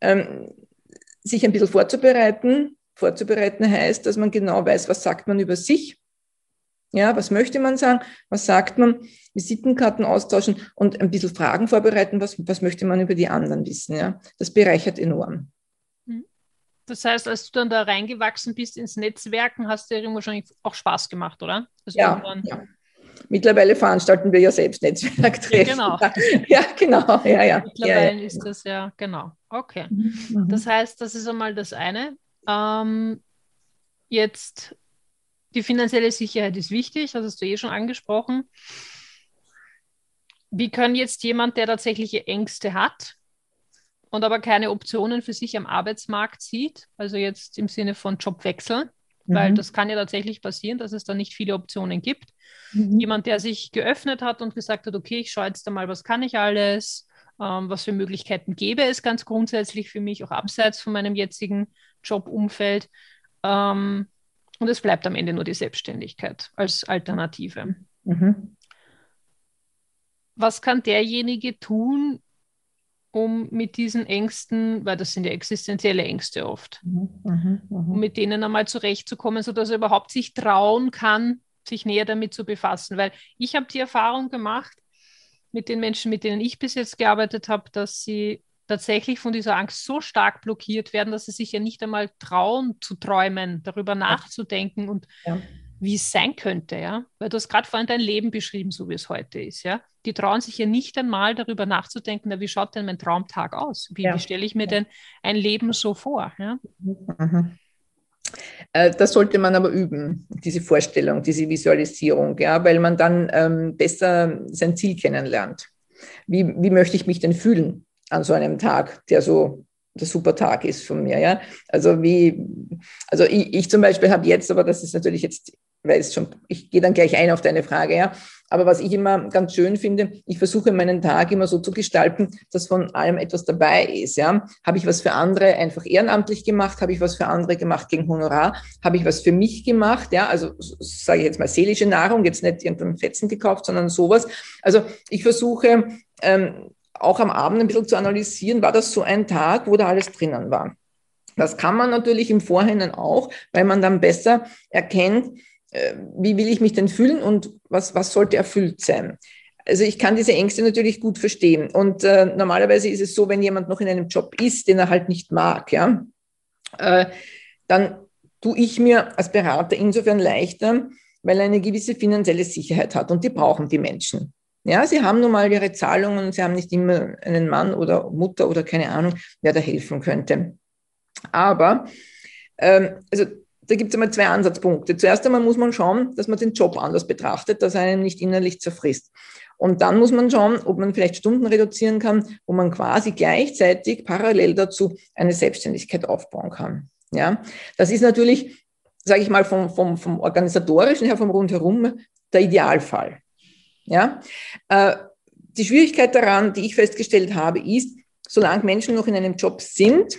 ähm, sich ein bisschen vorzubereiten. Vorzubereiten heißt, dass man genau weiß, was sagt man über sich. Ja, was möchte man sagen? Was sagt man? Visitenkarten austauschen und ein bisschen Fragen vorbereiten. Was, was möchte man über die anderen wissen? Ja, das bereichert enorm. Mhm. Das heißt, als du dann da reingewachsen bist ins Netzwerken, hast du dir wahrscheinlich auch Spaß gemacht, oder? Also ja, ja. Mittlerweile veranstalten wir ja selbst Netzwerktreffen. Ja, genau. Ja, genau. Ja, ja. Mittlerweile ja, ist das ja, genau. Okay. Mhm. Das heißt, das ist einmal das eine. Ähm, jetzt die finanzielle Sicherheit ist wichtig, das hast du eh schon angesprochen. Wie kann jetzt jemand, der tatsächliche Ängste hat und aber keine Optionen für sich am Arbeitsmarkt sieht, also jetzt im Sinne von Jobwechsel, weil mhm. das kann ja tatsächlich passieren, dass es da nicht viele Optionen gibt. Mhm. Jemand, der sich geöffnet hat und gesagt hat, okay, ich schaue jetzt einmal, was kann ich alles, ähm, was für Möglichkeiten gäbe es ganz grundsätzlich für mich, auch abseits von meinem jetzigen Jobumfeld. Ähm, und es bleibt am Ende nur die Selbstständigkeit als Alternative. Mhm. Was kann derjenige tun, um mit diesen Ängsten, weil das sind ja existenzielle Ängste oft, mhm, mhm, mhm, um mit denen einmal zurechtzukommen, sodass er überhaupt sich trauen kann, sich näher damit zu befassen. Weil ich habe die Erfahrung gemacht mit den Menschen, mit denen ich bis jetzt gearbeitet habe, dass sie tatsächlich von dieser Angst so stark blockiert werden, dass sie sich ja nicht einmal trauen zu träumen, darüber nachzudenken und ja. Wie es sein könnte, ja. Weil du hast gerade vorhin dein Leben beschrieben, so wie es heute ist, ja die trauen sich ja nicht einmal darüber nachzudenken, na, wie schaut denn mein Traumtag aus? Wie, ja. wie stelle ich mir denn ein Leben so vor? Ja? Mhm. Äh, das sollte man aber üben, diese Vorstellung, diese Visualisierung, ja, weil man dann ähm, besser sein Ziel kennenlernt. Wie, wie möchte ich mich denn fühlen an so einem Tag, der so der super Tag ist von mir, ja. Also wie, also ich, ich zum Beispiel habe jetzt, aber das ist natürlich jetzt, weil es schon, ich gehe dann gleich ein auf deine Frage, ja. Aber was ich immer ganz schön finde, ich versuche meinen Tag immer so zu gestalten, dass von allem etwas dabei ist. Ja? Habe ich was für andere einfach ehrenamtlich gemacht? Habe ich was für andere gemacht gegen Honorar? Habe ich was für mich gemacht? Ja, also sage ich jetzt mal seelische Nahrung, jetzt nicht irgendein Fetzen gekauft, sondern sowas. Also ich versuche ähm, auch am Abend ein bisschen zu analysieren, war das so ein Tag, wo da alles drinnen war. Das kann man natürlich im Vorhinein auch, weil man dann besser erkennt, wie will ich mich denn fühlen und was, was sollte erfüllt sein. Also ich kann diese Ängste natürlich gut verstehen. Und äh, normalerweise ist es so, wenn jemand noch in einem Job ist, den er halt nicht mag, ja, äh, dann tue ich mir als Berater insofern leichter, weil er eine gewisse finanzielle Sicherheit hat und die brauchen die Menschen. Ja, sie haben nun mal ihre Zahlungen, sie haben nicht immer einen Mann oder Mutter oder keine Ahnung, wer da helfen könnte. Aber, ähm, also da gibt es einmal zwei Ansatzpunkte. Zuerst einmal muss man schauen, dass man den Job anders betrachtet, dass er einen nicht innerlich zerfrisst. Und dann muss man schauen, ob man vielleicht Stunden reduzieren kann, wo man quasi gleichzeitig parallel dazu eine Selbstständigkeit aufbauen kann. Ja, das ist natürlich, sage ich mal, vom, vom, vom organisatorischen her, vom Rundherum der Idealfall. Ja, äh, die Schwierigkeit daran, die ich festgestellt habe, ist, solange Menschen noch in einem Job sind,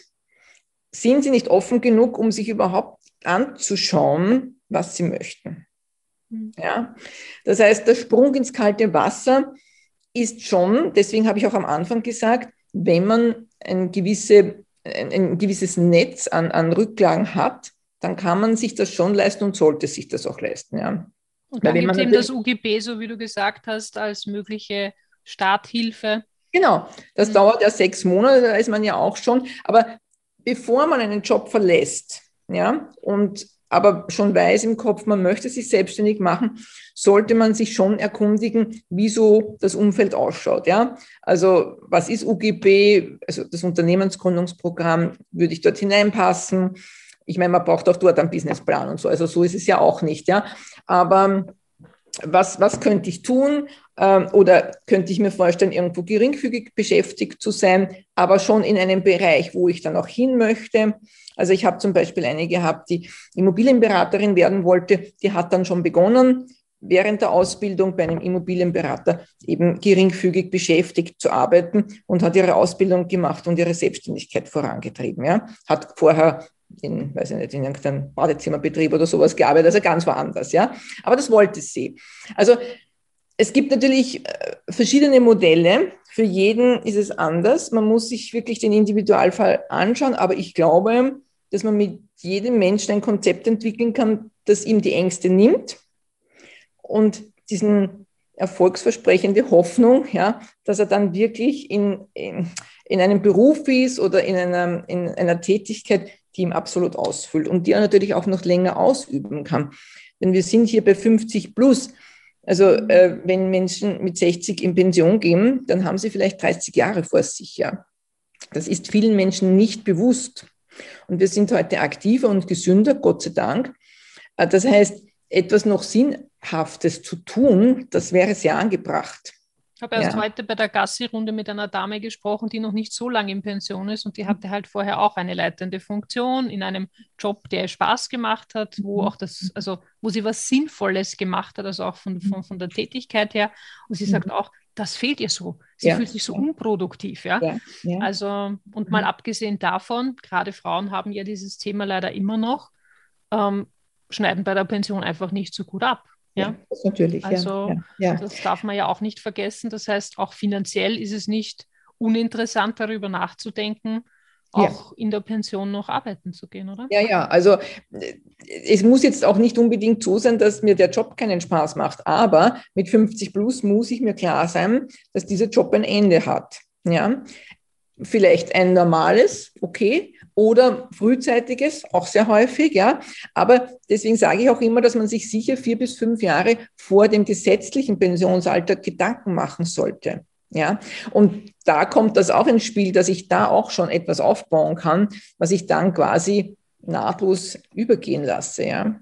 sind sie nicht offen genug, um sich überhaupt anzuschauen, was sie möchten. Hm. Ja? Das heißt, der Sprung ins kalte Wasser ist schon, deswegen habe ich auch am Anfang gesagt, wenn man ein, gewisse, ein, ein gewisses Netz an, an Rücklagen hat, dann kann man sich das schon leisten und sollte sich das auch leisten. Ja. Und dann gibt es eben das UGB, so wie du gesagt hast, als mögliche Starthilfe. Genau, das mhm. dauert ja sechs Monate, da ist man ja auch schon. Aber bevor man einen Job verlässt, ja, und aber schon weiß im Kopf, man möchte sich selbstständig machen, sollte man sich schon erkundigen, wieso das Umfeld ausschaut. Ja? Also was ist UGB, also das Unternehmensgründungsprogramm, würde ich dort hineinpassen? Ich meine, man braucht auch dort einen Businessplan und so. Also so ist es ja auch nicht. Ja? Aber was, was könnte ich tun? Ähm, oder könnte ich mir vorstellen, irgendwo geringfügig beschäftigt zu sein, aber schon in einem Bereich, wo ich dann auch hin möchte? Also ich habe zum Beispiel eine gehabt, die Immobilienberaterin werden wollte, die hat dann schon begonnen, während der Ausbildung bei einem Immobilienberater eben geringfügig beschäftigt zu arbeiten und hat ihre Ausbildung gemacht und ihre Selbstständigkeit vorangetrieben. Ja. Hat vorher in, weiß ich nicht, in irgendeinem Badezimmerbetrieb oder sowas gearbeitet, also ganz woanders, ja. Aber das wollte sie. Also es gibt natürlich äh, verschiedene Modelle. Für jeden ist es anders. Man muss sich wirklich den Individualfall anschauen. Aber ich glaube, dass man mit jedem Menschen ein Konzept entwickeln kann, das ihm die Ängste nimmt und diesen erfolgsversprechende Hoffnung, ja, dass er dann wirklich in, in, in einem Beruf ist oder in einer, in einer Tätigkeit, die ihm absolut ausfüllt und die er natürlich auch noch länger ausüben kann. Denn wir sind hier bei 50 plus. Also äh, wenn Menschen mit 60 in Pension gehen, dann haben sie vielleicht 30 Jahre vor sich. Ja. Das ist vielen Menschen nicht bewusst. Und wir sind heute aktiver und gesünder, Gott sei Dank. Äh, das heißt, etwas noch Sinnhaftes zu tun, das wäre sehr angebracht. Ich habe erst ja. heute bei der Gassi-Runde mit einer Dame gesprochen, die noch nicht so lange in Pension ist und die hatte halt vorher auch eine leitende Funktion in einem Job, der ihr Spaß gemacht hat, wo mhm. auch das, also wo sie was Sinnvolles gemacht hat, also auch von, von, von der Tätigkeit her. Und sie sagt mhm. auch, das fehlt ihr so. Sie ja. fühlt sich so unproduktiv, ja? ja? ja. Also, und mal mhm. abgesehen davon, gerade Frauen haben ja dieses Thema leider immer noch, ähm, schneiden bei der Pension einfach nicht so gut ab. Ja, das natürlich. Also, das darf man ja auch nicht vergessen. Das heißt, auch finanziell ist es nicht uninteressant, darüber nachzudenken, auch ja. in der Pension noch arbeiten zu gehen, oder? Ja, ja, also äh, es muss jetzt auch nicht unbedingt so sein, dass mir der Job keinen Spaß macht, aber mit 50 plus muss ich mir klar sein, dass dieser Job ein Ende hat. Ja, vielleicht ein normales, okay, oder frühzeitiges, auch sehr häufig, ja. Aber deswegen sage ich auch immer, dass man sich sicher vier bis fünf Jahre vor dem gesetzlichen Pensionsalter Gedanken machen sollte. Ja, und da kommt das auch ins Spiel, dass ich da auch schon etwas aufbauen kann, was ich dann quasi nahtlos übergehen lasse. Ja.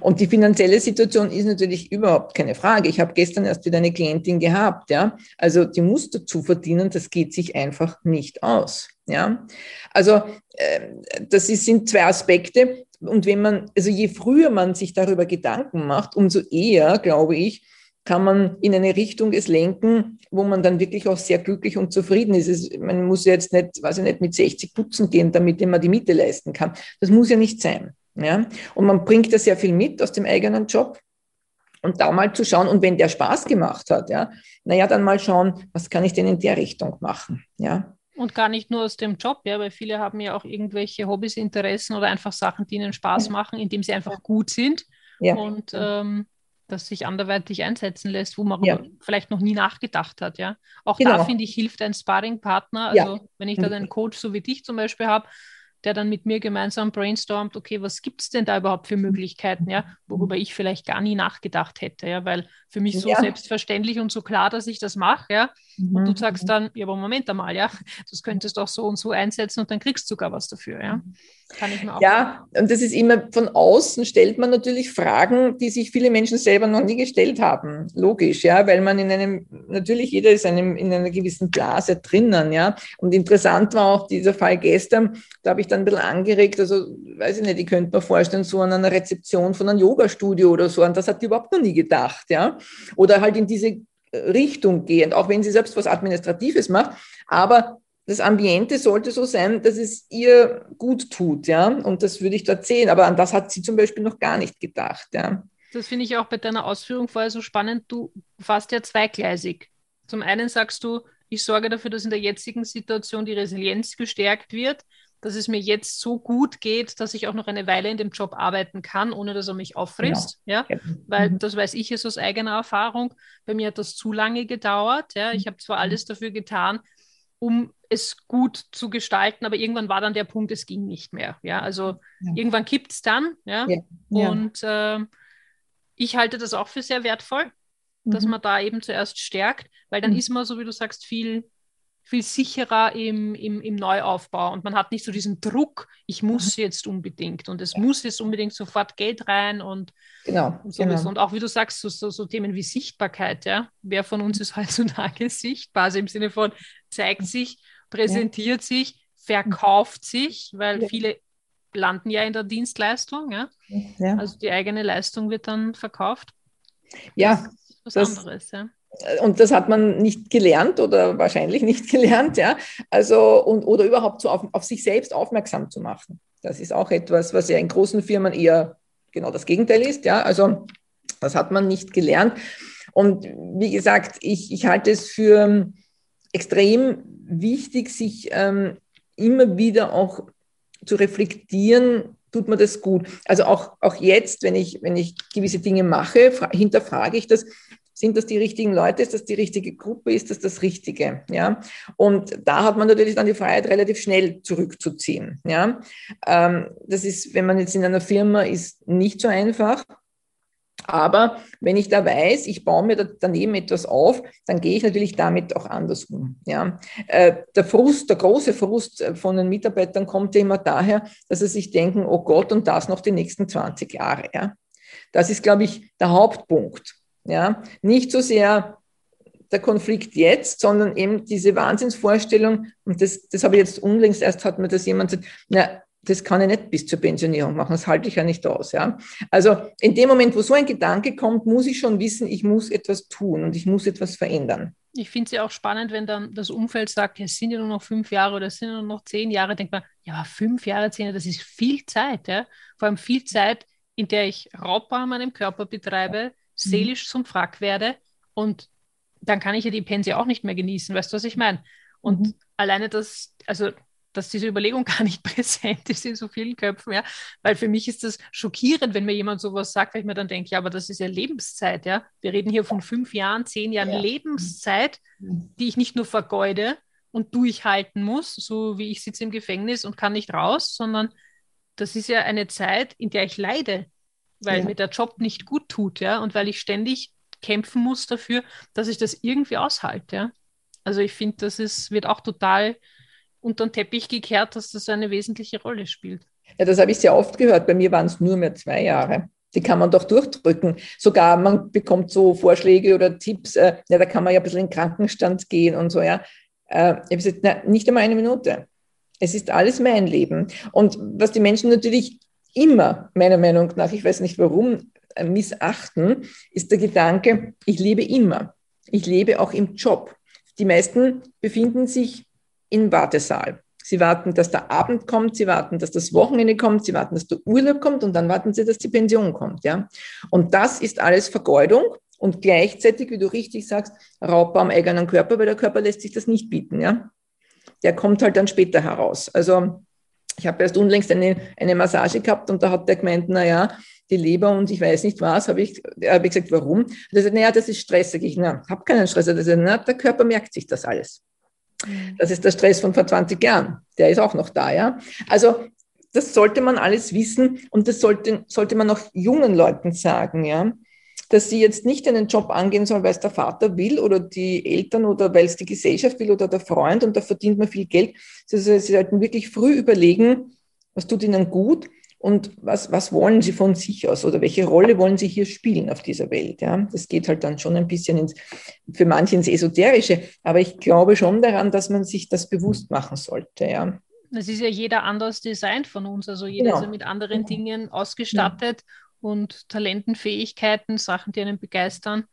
Und die finanzielle Situation ist natürlich überhaupt keine Frage. Ich habe gestern erst wieder eine Klientin gehabt, ja. Also die muss dazu verdienen, das geht sich einfach nicht aus. Ja. Also äh, das ist, sind zwei Aspekte. Und wenn man, also je früher man sich darüber Gedanken macht, umso eher, glaube ich, kann man in eine Richtung es lenken, wo man dann wirklich auch sehr glücklich und zufrieden ist. Es, man muss jetzt nicht, weiß ich nicht, mit 60 putzen gehen, damit man die Miete leisten kann. Das muss ja nicht sein. Ja? Und man bringt ja sehr viel mit aus dem eigenen Job. Und da mal zu schauen, und wenn der Spaß gemacht hat, ja, naja, dann mal schauen, was kann ich denn in der Richtung machen, ja. Und gar nicht nur aus dem Job, ja, weil viele haben ja auch irgendwelche Hobbys, Interessen oder einfach Sachen, die ihnen Spaß machen, indem sie einfach gut sind. Ja. Und ähm, das sich anderweitig einsetzen lässt, wo man ja. vielleicht noch nie nachgedacht hat. Ja? Auch genau. da finde ich, hilft ein Sparringpartner. Also ja. wenn ich da einen Coach so wie dich zum Beispiel habe, der dann mit mir gemeinsam brainstormt, okay, was gibt es denn da überhaupt für Möglichkeiten, ja, worüber ich vielleicht gar nie nachgedacht hätte, ja, weil für mich so ja. selbstverständlich und so klar, dass ich das mache, ja, mhm. und du sagst dann, ja, aber Moment einmal, ja, das könntest du auch so und so einsetzen und dann kriegst du sogar was dafür, ja. Kann ich mir auch ja, und das ist immer von außen stellt man natürlich Fragen, die sich viele Menschen selber noch nie gestellt haben. Logisch, ja, weil man in einem, natürlich jeder ist einem, in einer gewissen Blase drinnen, ja. Und interessant war auch dieser Fall gestern, da habe ich dann ein bisschen angeregt, also weiß ich nicht, ich könnte mir vorstellen, so an einer Rezeption von einem Yoga-Studio oder so, an das hat die überhaupt noch nie gedacht, ja. Oder halt in diese Richtung gehend, auch wenn sie selbst was Administratives macht, aber das Ambiente sollte so sein, dass es ihr gut tut, ja. Und das würde ich dort sehen. Aber an das hat sie zum Beispiel noch gar nicht gedacht, ja. Das finde ich auch bei deiner Ausführung vorher so spannend. Du fast ja zweigleisig. Zum einen sagst du, ich sorge dafür, dass in der jetzigen Situation die Resilienz gestärkt wird, dass es mir jetzt so gut geht, dass ich auch noch eine Weile in dem Job arbeiten kann, ohne dass er mich auffrisst. Genau. Ja? Weil mhm. das weiß ich jetzt aus eigener Erfahrung. Bei mir hat das zu lange gedauert. Ja? Ich habe zwar alles dafür getan, um es gut zu gestalten, aber irgendwann war dann der Punkt, es ging nicht mehr. Ja, also ja. irgendwann kippt es dann. Ja, ja. und äh, ich halte das auch für sehr wertvoll, mhm. dass man da eben zuerst stärkt, weil dann mhm. ist man, so wie du sagst, viel viel sicherer im, im, im Neuaufbau und man hat nicht so diesen Druck, ich muss mhm. jetzt unbedingt und es ja. muss jetzt unbedingt sofort Geld rein und, genau, und, genau. und auch wie du sagst, so, so, so, Themen wie Sichtbarkeit, ja. Wer von uns ist heutzutage sichtbar? Also im Sinne von zeigt sich, präsentiert ja. sich, verkauft sich, weil ja. viele landen ja in der Dienstleistung, ja. Also die eigene Leistung wird dann verkauft. Ja. Das ist was das, anderes, ja und das hat man nicht gelernt oder wahrscheinlich nicht gelernt, ja. Also, und, oder überhaupt so auf, auf sich selbst aufmerksam zu machen. Das ist auch etwas, was ja in großen Firmen eher genau das Gegenteil ist, ja. Also, das hat man nicht gelernt. Und wie gesagt, ich, ich halte es für extrem wichtig, sich ähm, immer wieder auch zu reflektieren, tut mir das gut. Also auch, auch jetzt, wenn ich, wenn ich gewisse Dinge mache, hinterfrage ich das, sind das die richtigen Leute? Ist das die richtige Gruppe? Ist das das Richtige? Ja. Und da hat man natürlich dann die Freiheit, relativ schnell zurückzuziehen. Ja. Ähm, das ist, wenn man jetzt in einer Firma ist, nicht so einfach. Aber wenn ich da weiß, ich baue mir da daneben etwas auf, dann gehe ich natürlich damit auch anders um. Ja. Äh, der Frust, der große Frust von den Mitarbeitern kommt ja immer daher, dass sie sich denken, oh Gott, und das noch die nächsten 20 Jahre. Ja. Das ist, glaube ich, der Hauptpunkt. Ja, nicht so sehr der Konflikt jetzt, sondern eben diese Wahnsinnsvorstellung, und das, das habe ich jetzt unlängst erst hat mir das jemand gesagt, na, das kann ich nicht bis zur Pensionierung machen, das halte ich ja nicht aus. Ja? Also in dem Moment, wo so ein Gedanke kommt, muss ich schon wissen, ich muss etwas tun und ich muss etwas verändern. Ich finde es ja auch spannend, wenn dann das Umfeld sagt, es sind ja nur noch fünf Jahre oder es sind ja nur noch zehn Jahre, denkt man, ja, aber fünf Jahre, zehn Jahre, das ist viel Zeit. Ja? Vor allem viel Zeit, in der ich Raubbau an meinem Körper betreibe. Seelisch zum Frack werde und dann kann ich ja die Pensie auch nicht mehr genießen. Weißt du, was ich meine? Und mhm. alleine das, also dass diese Überlegung gar nicht präsent ist in so vielen Köpfen, ja, weil für mich ist das schockierend, wenn mir jemand sowas sagt, weil ich mir dann denke, ja, aber das ist ja Lebenszeit, ja. Wir reden hier von fünf Jahren, zehn Jahren ja. Lebenszeit, mhm. die ich nicht nur vergeude und durchhalten muss, so wie ich sitze im Gefängnis und kann nicht raus, sondern das ist ja eine Zeit, in der ich leide weil ja. mir der Job nicht gut tut, ja, und weil ich ständig kämpfen muss dafür, dass ich das irgendwie aushalte, ja. Also ich finde, das ist, wird auch total unter den Teppich gekehrt, dass das eine wesentliche Rolle spielt. Ja, das habe ich sehr oft gehört. Bei mir waren es nur mehr zwei Jahre. Die kann man doch durchdrücken. Sogar man bekommt so Vorschläge oder Tipps, äh, ja, da kann man ja ein bisschen in den Krankenstand gehen und so, ja. Äh, ich habe gesagt, na, nicht einmal eine Minute. Es ist alles mein Leben. Und was die Menschen natürlich immer, meiner Meinung nach, ich weiß nicht warum, missachten, ist der Gedanke, ich lebe immer. Ich lebe auch im Job. Die meisten befinden sich im Wartesaal. Sie warten, dass der Abend kommt, sie warten, dass das Wochenende kommt, sie warten, dass der Urlaub kommt und dann warten sie, dass die Pension kommt. Ja? Und das ist alles Vergeudung und gleichzeitig, wie du richtig sagst, Raubbau am eigenen Körper, weil der Körper lässt sich das nicht bieten. Ja? Der kommt halt dann später heraus. Also ich habe erst unlängst eine, eine Massage gehabt und da hat der gemeint, naja, die Leber und ich weiß nicht was, habe ich, hab ich gesagt, warum? Er sagt, naja, das ist Stress. Sag ich, na, habe keinen Stress. Er sagt, na, der Körper merkt sich das alles. Mhm. Das ist der Stress von vor 20 Jahren. Der ist auch noch da, ja. Also das sollte man alles wissen und das sollte, sollte man auch jungen Leuten sagen, ja dass sie jetzt nicht einen Job angehen soll, weil es der Vater will oder die Eltern oder weil es die Gesellschaft will oder der Freund und da verdient man viel Geld. Also sie sollten wirklich früh überlegen, was tut ihnen gut und was, was wollen sie von sich aus oder welche Rolle wollen sie hier spielen auf dieser Welt. Ja? Das geht halt dann schon ein bisschen ins, für manche ins Esoterische, aber ich glaube schon daran, dass man sich das bewusst machen sollte. Ja. Es ist ja jeder anders designt von uns, also jeder genau. ist ja mit anderen genau. Dingen ausgestattet. Ja und Talenten, Fähigkeiten, Sachen, die einen begeistern.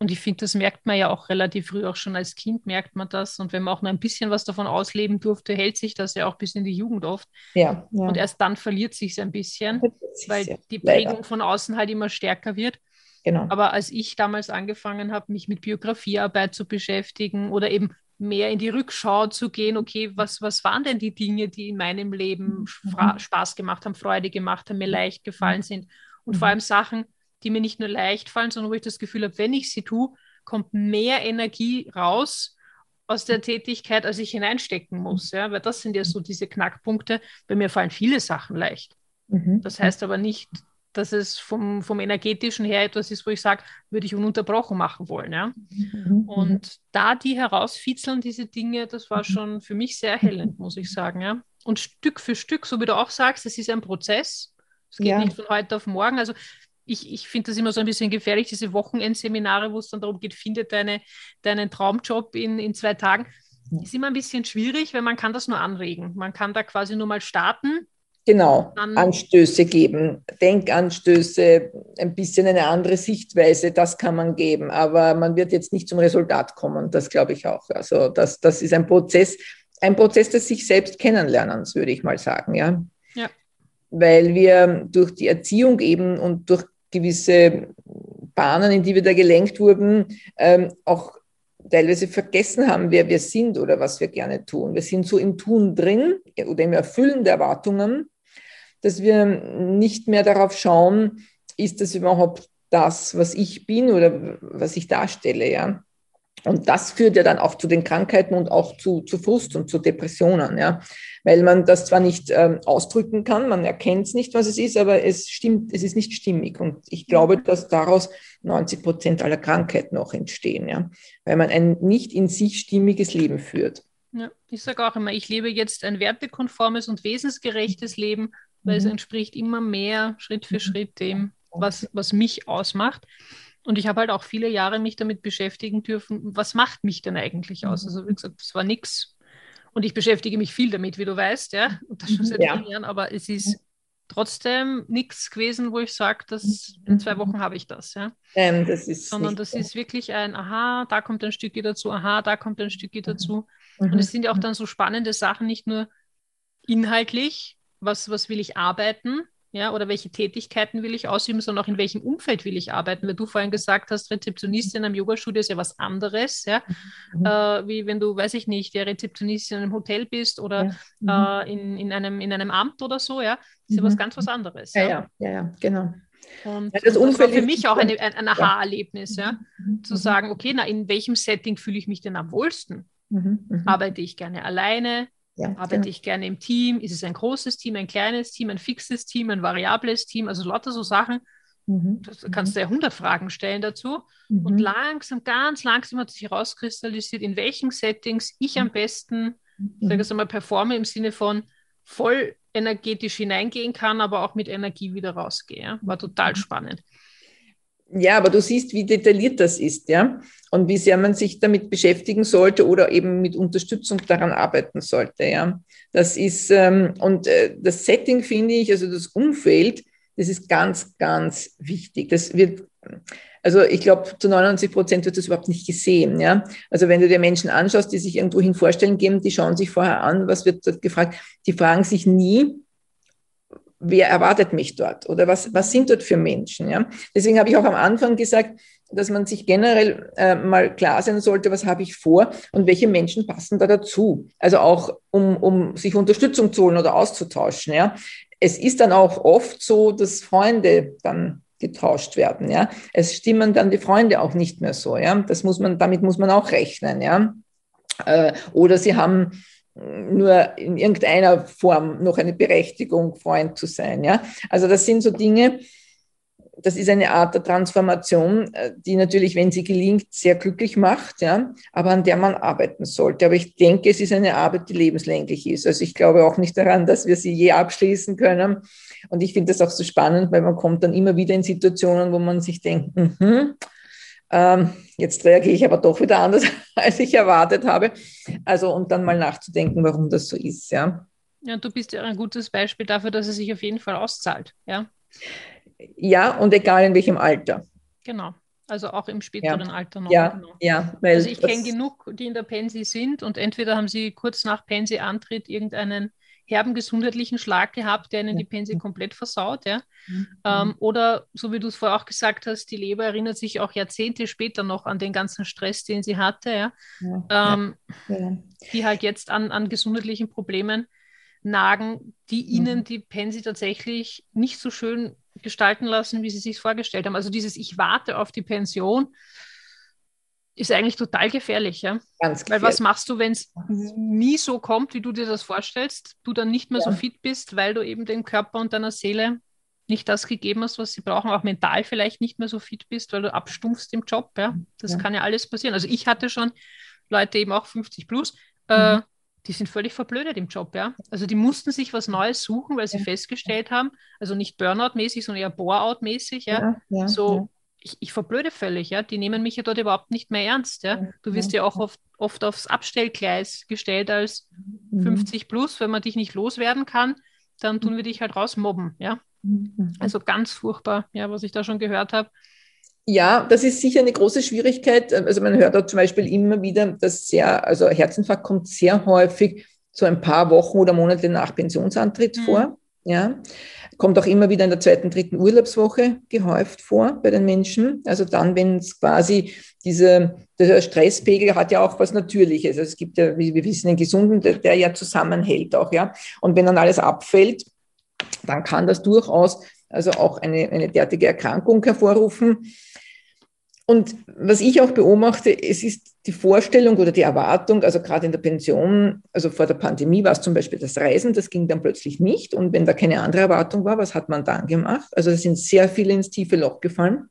Und ich finde, das merkt man ja auch relativ früh, auch schon als Kind merkt man das. Und wenn man auch nur ein bisschen was davon ausleben durfte, hält sich das ja auch bis in die Jugend oft. Ja, ja. Und erst dann verliert sich es ein bisschen, weil ja. die Prägung Leider. von außen halt immer stärker wird. Genau. Aber als ich damals angefangen habe, mich mit Biografiearbeit zu beschäftigen oder eben mehr in die Rückschau zu gehen, okay, was, was waren denn die Dinge, die in meinem Leben mhm. Spaß gemacht haben, Freude gemacht haben, mir leicht gefallen sind und mhm. vor allem Sachen, die mir nicht nur leicht fallen, sondern wo ich das Gefühl habe, wenn ich sie tue, kommt mehr Energie raus aus der Tätigkeit, als ich hineinstecken muss. Ja? Weil das sind ja so diese Knackpunkte. Bei mir fallen viele Sachen leicht. Mhm. Das heißt aber nicht, dass es vom, vom energetischen her etwas ist, wo ich sage, würde ich ununterbrochen machen wollen. Ja? Mhm. Und da die herausfitzeln, diese Dinge, das war mhm. schon für mich sehr erhellend, muss ich sagen. Ja? Und Stück für Stück, so wie du auch sagst, es ist ein Prozess. Es geht ja. nicht von heute auf morgen. Also ich, ich finde das immer so ein bisschen gefährlich, diese Wochenendseminare, wo es dann darum geht, finde deine, deinen Traumjob in, in zwei Tagen. Ist immer ein bisschen schwierig, weil man kann das nur anregen. Man kann da quasi nur mal starten. Genau, Anstöße geben, Denkanstöße, ein bisschen eine andere Sichtweise, das kann man geben. Aber man wird jetzt nicht zum Resultat kommen, das glaube ich auch. Also das, das ist ein Prozess, ein Prozess des sich selbst kennenlernens, würde ich mal sagen, ja. Ja weil wir durch die Erziehung eben und durch gewisse Bahnen, in die wir da gelenkt wurden, ähm, auch teilweise vergessen haben, wer wir sind oder was wir gerne tun. Wir sind so im Tun drin oder im Erfüllen der Erwartungen, dass wir nicht mehr darauf schauen, ist das überhaupt das, was ich bin oder was ich darstelle, ja. Und das führt ja dann auch zu den Krankheiten und auch zu, zu Frust und zu Depressionen, ja. Weil man das zwar nicht ähm, ausdrücken kann, man erkennt es nicht, was es ist, aber es stimmt, es ist nicht stimmig. Und ich glaube, dass daraus 90 Prozent aller Krankheiten auch entstehen, ja. Weil man ein nicht in sich stimmiges Leben führt. Ja, ich sage auch immer, ich lebe jetzt ein wertekonformes und wesensgerechtes Leben, weil mhm. es entspricht immer mehr Schritt für mhm. Schritt dem, was, was mich ausmacht. Und ich habe halt auch viele Jahre mich damit beschäftigen dürfen, was macht mich denn eigentlich aus? Mhm. Also wie gesagt, es war nichts. Und ich beschäftige mich viel damit, wie du weißt, ja, und das schon seit ja. vielen Jahren, aber es ist trotzdem nichts gewesen, wo ich sage, dass in zwei Wochen habe ich das, ja. Ähm, das ist Sondern das so. ist wirklich ein, aha, da kommt ein Stückchen dazu, aha, da kommt ein Stückchen mhm. dazu. Mhm. Und es sind ja auch dann so spannende Sachen, nicht nur inhaltlich, was, was will ich arbeiten, ja, oder welche Tätigkeiten will ich ausüben, sondern auch in welchem Umfeld will ich arbeiten. Weil du vorhin gesagt hast, Rezeptionistin in einem Yogastudio ist ja was anderes, ja, mhm. äh, wie wenn du, weiß ich nicht, der Rezeptionistin in einem Hotel bist oder ja. äh, in, in, einem, in einem Amt oder so, ja, ist ja was mhm. ganz was anderes. Ja, ja, ja, ja genau. Und ja, das, das war für mich auch eine, ein, ein Aha-Erlebnis, ja, mhm. zu sagen, okay, na, in welchem Setting fühle ich mich denn am wohlsten? Mhm. Mhm. Arbeite ich gerne alleine? Ja, Arbeite genau. ich gerne im Team? Ist es ein großes Team, ein kleines Team, ein fixes Team, ein variables Team? Also lauter so Sachen. Mhm. Da kannst du ja 100 Fragen stellen dazu. Mhm. Und langsam, ganz langsam hat sich herauskristallisiert, in welchen Settings ich am besten, mhm. sage ich mal, performe im Sinne von voll energetisch hineingehen kann, aber auch mit Energie wieder rausgehe. War total mhm. spannend. Ja, aber du siehst, wie detailliert das ist, ja, und wie sehr man sich damit beschäftigen sollte oder eben mit Unterstützung daran arbeiten sollte, ja. Das ist, ähm, und äh, das Setting finde ich, also das Umfeld, das ist ganz, ganz wichtig. Das wird, also ich glaube, zu 99 Prozent wird das überhaupt nicht gesehen, ja. Also wenn du dir Menschen anschaust, die sich irgendwohin vorstellen geben, die schauen sich vorher an, was wird dort gefragt, die fragen sich nie, wer erwartet mich dort oder was, was sind dort für Menschen. Ja? Deswegen habe ich auch am Anfang gesagt, dass man sich generell äh, mal klar sein sollte, was habe ich vor und welche Menschen passen da dazu. Also auch, um, um sich Unterstützung zu holen oder auszutauschen. Ja? Es ist dann auch oft so, dass Freunde dann getauscht werden. Ja? Es stimmen dann die Freunde auch nicht mehr so. Ja? Das muss man, damit muss man auch rechnen. Ja? Äh, oder sie haben nur in irgendeiner Form noch eine Berechtigung, Freund zu sein. Ja? Also das sind so Dinge, das ist eine Art der Transformation, äh, die natürlich, wenn sie gelingt, sehr glücklich macht, ja, aber an der man arbeiten sollte. Aber ich denke, es ist eine Arbeit, die lebenslänglich ist. Also ich glaube auch nicht daran, dass wir sie je abschließen können. Und ich finde das auch so spannend, weil man kommt dann immer wieder in Situationen, wo man sich denkt, mhm, ähm, jetzt reagiere ich aber doch wieder anders, als ich erwartet habe. Also, und dann mal nachzudenken, warum das so ist, ja. Ja, du bist ja ein gutes Beispiel dafür, dass es sich auf jeden Fall auszahlt, ja. Ja, und egal in welchem Alter. Genau. Also auch im späteren ja. Alter noch. Ja, genau. ja. also ich kenne genug, die in der Pensi sind und entweder haben sie kurz nach Pensi-Antritt irgendeinen herben gesundheitlichen Schlag gehabt, der ihnen die Pensi komplett versaut, ja. Mhm. Ähm, oder so wie du es vorher auch gesagt hast, die Leber erinnert sich auch Jahrzehnte später noch an den ganzen Stress, den sie hatte, ja. ja. Ähm, ja. Die halt jetzt an, an gesundheitlichen Problemen nagen, die mhm. ihnen die Pensi tatsächlich nicht so schön gestalten lassen, wie sie sich vorgestellt haben. Also dieses Ich warte auf die Pension ist eigentlich total gefährlich, ja. Ganz gefährlich. Weil was machst du, wenn es nie so kommt, wie du dir das vorstellst, du dann nicht mehr ja. so fit bist, weil du eben dem Körper und deiner Seele nicht das gegeben hast, was sie brauchen, auch mental vielleicht nicht mehr so fit bist, weil du abstumpfst im Job, ja. Das ja. kann ja alles passieren. Also ich hatte schon Leute eben auch 50 plus, äh, mhm. äh, die sind völlig verblödet im Job, ja. Also die mussten sich was Neues suchen, weil sie ja. festgestellt haben, also nicht Burnout-mäßig, sondern eher Bore-out-mäßig, ja so, Ich, ich verblöde völlig, ja. Die nehmen mich ja dort überhaupt nicht mehr ernst, ja. Du wirst ja, auch oft, oft aufs Abstellgleis gestellt als mhm. 50 plus, wenn man dich nicht loswerden kann, dann tun wir dich halt rausmobben, ja. Mhm. Also ganz furchtbar, ja, was ich da schon gehört habe. Ja, das ist sicher eine große Schwierigkeit. Also man hört da zum Beispiel immer wieder, dass sehr, also Herzinfarkt kommt sehr häufig so ein paar Wochen oder Monate nach Pensionsantritt mhm. vor. Ja, kommt auch immer wieder in der zweiten, dritten Urlaubswoche gehäuft vor bei den Menschen. Also dann, wenn es quasi diese, der Stresspegel hat ja auch was Natürliches. Also es gibt ja, wie wir wissen, einen gesunden, der, der ja zusammenhält auch, ja. Und wenn dann alles abfällt, dann kann das durchaus also auch eine, eine derartige Erkrankung hervorrufen. Und was ich auch beobachte, es ist die Vorstellung oder die Erwartung, also gerade in der Pension, also vor der Pandemie war es zum Beispiel das Reisen, das ging dann plötzlich nicht. Und wenn da keine andere Erwartung war, was hat man dann gemacht? Also da sind sehr viele ins tiefe Loch gefallen.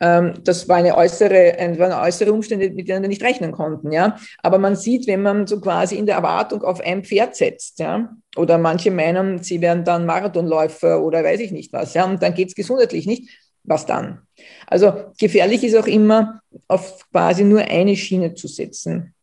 Ähm, das war eine äußere, waren äußere Umstände, mit denen wir nicht rechnen konnten, ja. Aber man sieht, wenn man so quasi in der Erwartung auf ein Pferd setzt, ja, oder manche meinen, sie werden dann Marathonläufer oder weiß ich nicht was, ja, und dann geht es gesundheitlich nicht was dann? Also gefährlich ist auch immer, auf quasi nur eine Schiene zu setzen.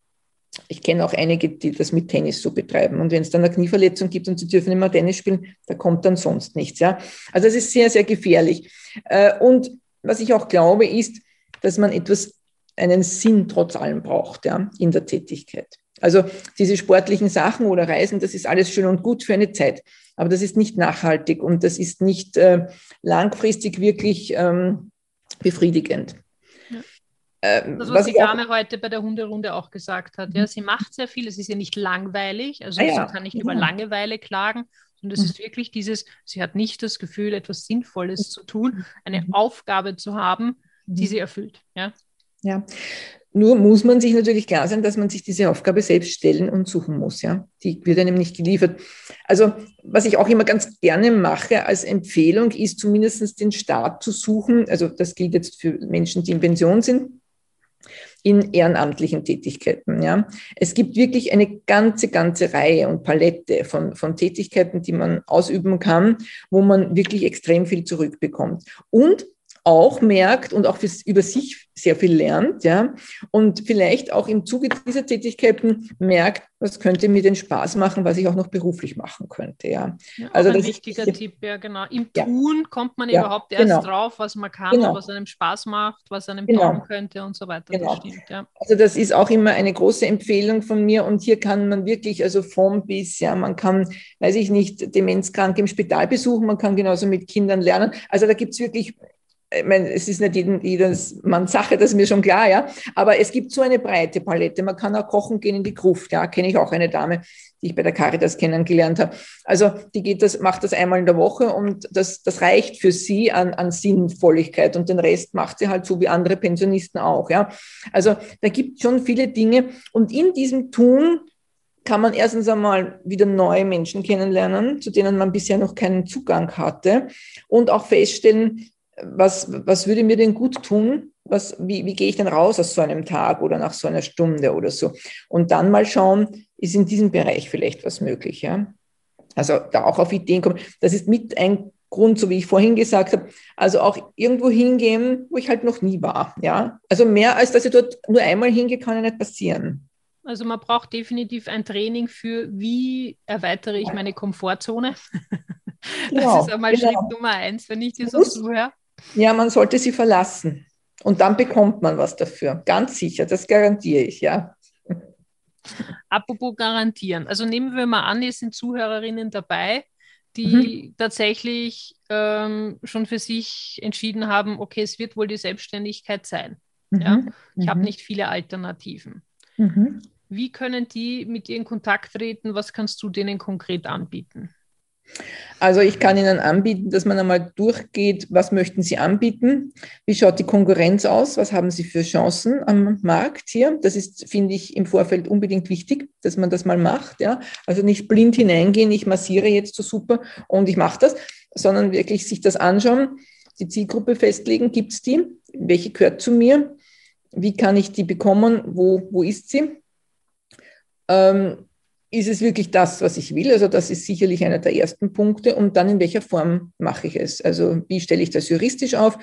Ich kenne auch einige, die das mit Tennis so betreiben. Und wenn es dann eine Knieverletzung gibt und sie dürfen immer Tennis spielen, da kommt dann sonst nichts. Ja? Also es ist sehr, sehr gefährlich. Äh, und was ich auch glaube, ist, dass man etwas, einen Sinn trotz allem braucht ja, in der Tätigkeit. Also diese sportlichen Sachen oder Reisen, das ist alles schön und gut für eine Zeit. Aber das ist nicht nachhaltig und das ist nicht äh, langfristig wirklich ähm, befriedigend. Ähm, das, was, was die Dame heute bei der Hunderunde auch gesagt hat. Ja, mhm. sie macht sehr viel, es ist ja nicht langweilig, also ah, ja. sie kann nicht ja. über Langeweile klagen, sondern es mhm. ist wirklich dieses, sie hat nicht das Gefühl, etwas Sinnvolles zu tun, eine mhm. Aufgabe zu haben, die mhm. sie erfüllt. Ja. Ja, nur muss man sich natürlich klar sein, dass man sich diese Aufgabe selbst stellen und suchen muss. Ja? Die wird einem nicht geliefert. Also was ich auch immer ganz gerne mache als Empfehlung, ist zumindest den Start zu suchen. Also das gilt jetzt für Menschen, die in Pension sind, in ehrenamtlichen Tätigkeiten. Ja. Es gibt wirklich eine ganze, ganze Reihe und Palette von, von Tätigkeiten, die man ausüben kann, wo man wirklich extrem viel zurückbekommt. Und auch merkt und auch über sich sehr viel lernt, ja, und vielleicht auch im Zuge dieser Tätigkeiten merkt, was könnte mir den Spaß machen, was ich auch noch beruflich machen könnte, ja. ja also ein wichtiger ist, Tipp, ja, genau. Im ja. Tun kommt man ja, überhaupt erst genau. drauf, was man kann, genau. was einem Spaß macht, was einem genau. taugen könnte und so weiter. Genau. Das stimmt, ja. Also das ist auch immer eine große Empfehlung von mir und hier kann man wirklich, also vom bis, ja, man kann, weiß ich nicht, Demenzkranke im Spital besuchen, man kann genauso mit Kindern lernen. Also da gibt es wirklich ich meine, es ist nicht jeden, jedes Manns Sache, das ist mir schon klar, ja. Aber es gibt so eine breite Palette. Man kann auch kochen gehen in die Gruft, ja. Kenne ich auch eine Dame, die ich bei der Caritas kennengelernt habe. Also die geht das, macht das einmal in der Woche und das, das reicht für sie an, an Sinnvolligkeit und den Rest macht sie halt so wie andere Pensionisten auch, ja. Also da gibt schon viele Dinge und in diesem Tun kann man erstens einmal wieder neue Menschen kennenlernen, zu denen man bisher noch keinen Zugang hatte und auch feststellen, was, was würde mir denn gut tun? Was, wie, wie gehe ich denn raus aus so einem Tag oder nach so einer Stunde oder so? Und dann mal schauen, ist in diesem Bereich vielleicht was möglich? Ja? Also da auch auf Ideen kommen. Das ist mit ein Grund, so wie ich vorhin gesagt habe, also auch irgendwo hingehen, wo ich halt noch nie war. Ja? Also mehr als dass ich dort nur einmal hingehe, kann ja nicht passieren. Also man braucht definitiv ein Training für, wie erweitere ich meine Komfortzone. Das genau, ist einmal genau. Schritt Nummer eins, wenn ich dir so zuhöre. Ja, man sollte sie verlassen. Und dann bekommt man was dafür. Ganz sicher, das garantiere ich, ja. Apropos garantieren. Also nehmen wir mal an, es sind Zuhörerinnen dabei, die mhm. tatsächlich ähm, schon für sich entschieden haben, okay, es wird wohl die Selbstständigkeit sein. Mhm. Ja? Ich mhm. habe nicht viele Alternativen. Mhm. Wie können die mit dir in Kontakt treten? Was kannst du denen konkret anbieten? Also ich kann Ihnen anbieten, dass man einmal durchgeht, was möchten Sie anbieten, wie schaut die Konkurrenz aus, was haben Sie für Chancen am Markt hier. Das ist, finde ich, im Vorfeld unbedingt wichtig, dass man das mal macht. Ja? Also nicht blind hineingehen, ich massiere jetzt so super und ich mache das, sondern wirklich sich das anschauen, die Zielgruppe festlegen, gibt es die, welche gehört zu mir, wie kann ich die bekommen, wo, wo ist sie. Ähm, ist es wirklich das, was ich will? Also das ist sicherlich einer der ersten Punkte. Und dann in welcher Form mache ich es? Also wie stelle ich das juristisch auf?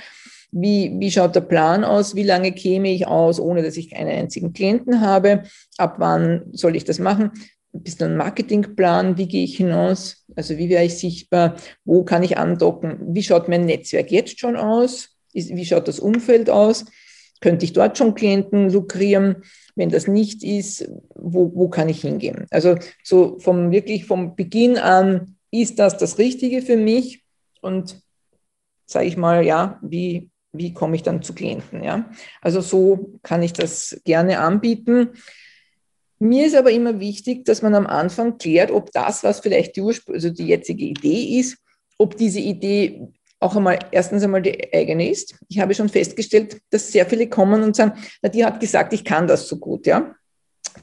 Wie, wie schaut der Plan aus? Wie lange käme ich aus, ohne dass ich keinen einzigen Klienten habe? Ab wann soll ich das machen? Bist du ein Marketingplan? Wie gehe ich hinaus? Also wie wäre ich sichtbar? Wo kann ich andocken? Wie schaut mein Netzwerk jetzt schon aus? Wie schaut das Umfeld aus? Könnte ich dort schon Klienten lukrieren? Wenn das nicht ist, wo, wo kann ich hingehen? Also so vom wirklich vom Beginn an, ist das das Richtige für mich? Und sage ich mal, ja, wie, wie komme ich dann zu Klienten? Ja? Also so kann ich das gerne anbieten. Mir ist aber immer wichtig, dass man am Anfang klärt, ob das, was vielleicht die, Urspr also die jetzige Idee ist, ob diese Idee auch einmal erstens einmal die eigene ist. Ich habe schon festgestellt, dass sehr viele kommen und sagen, na, die hat gesagt, ich kann das so gut, ja.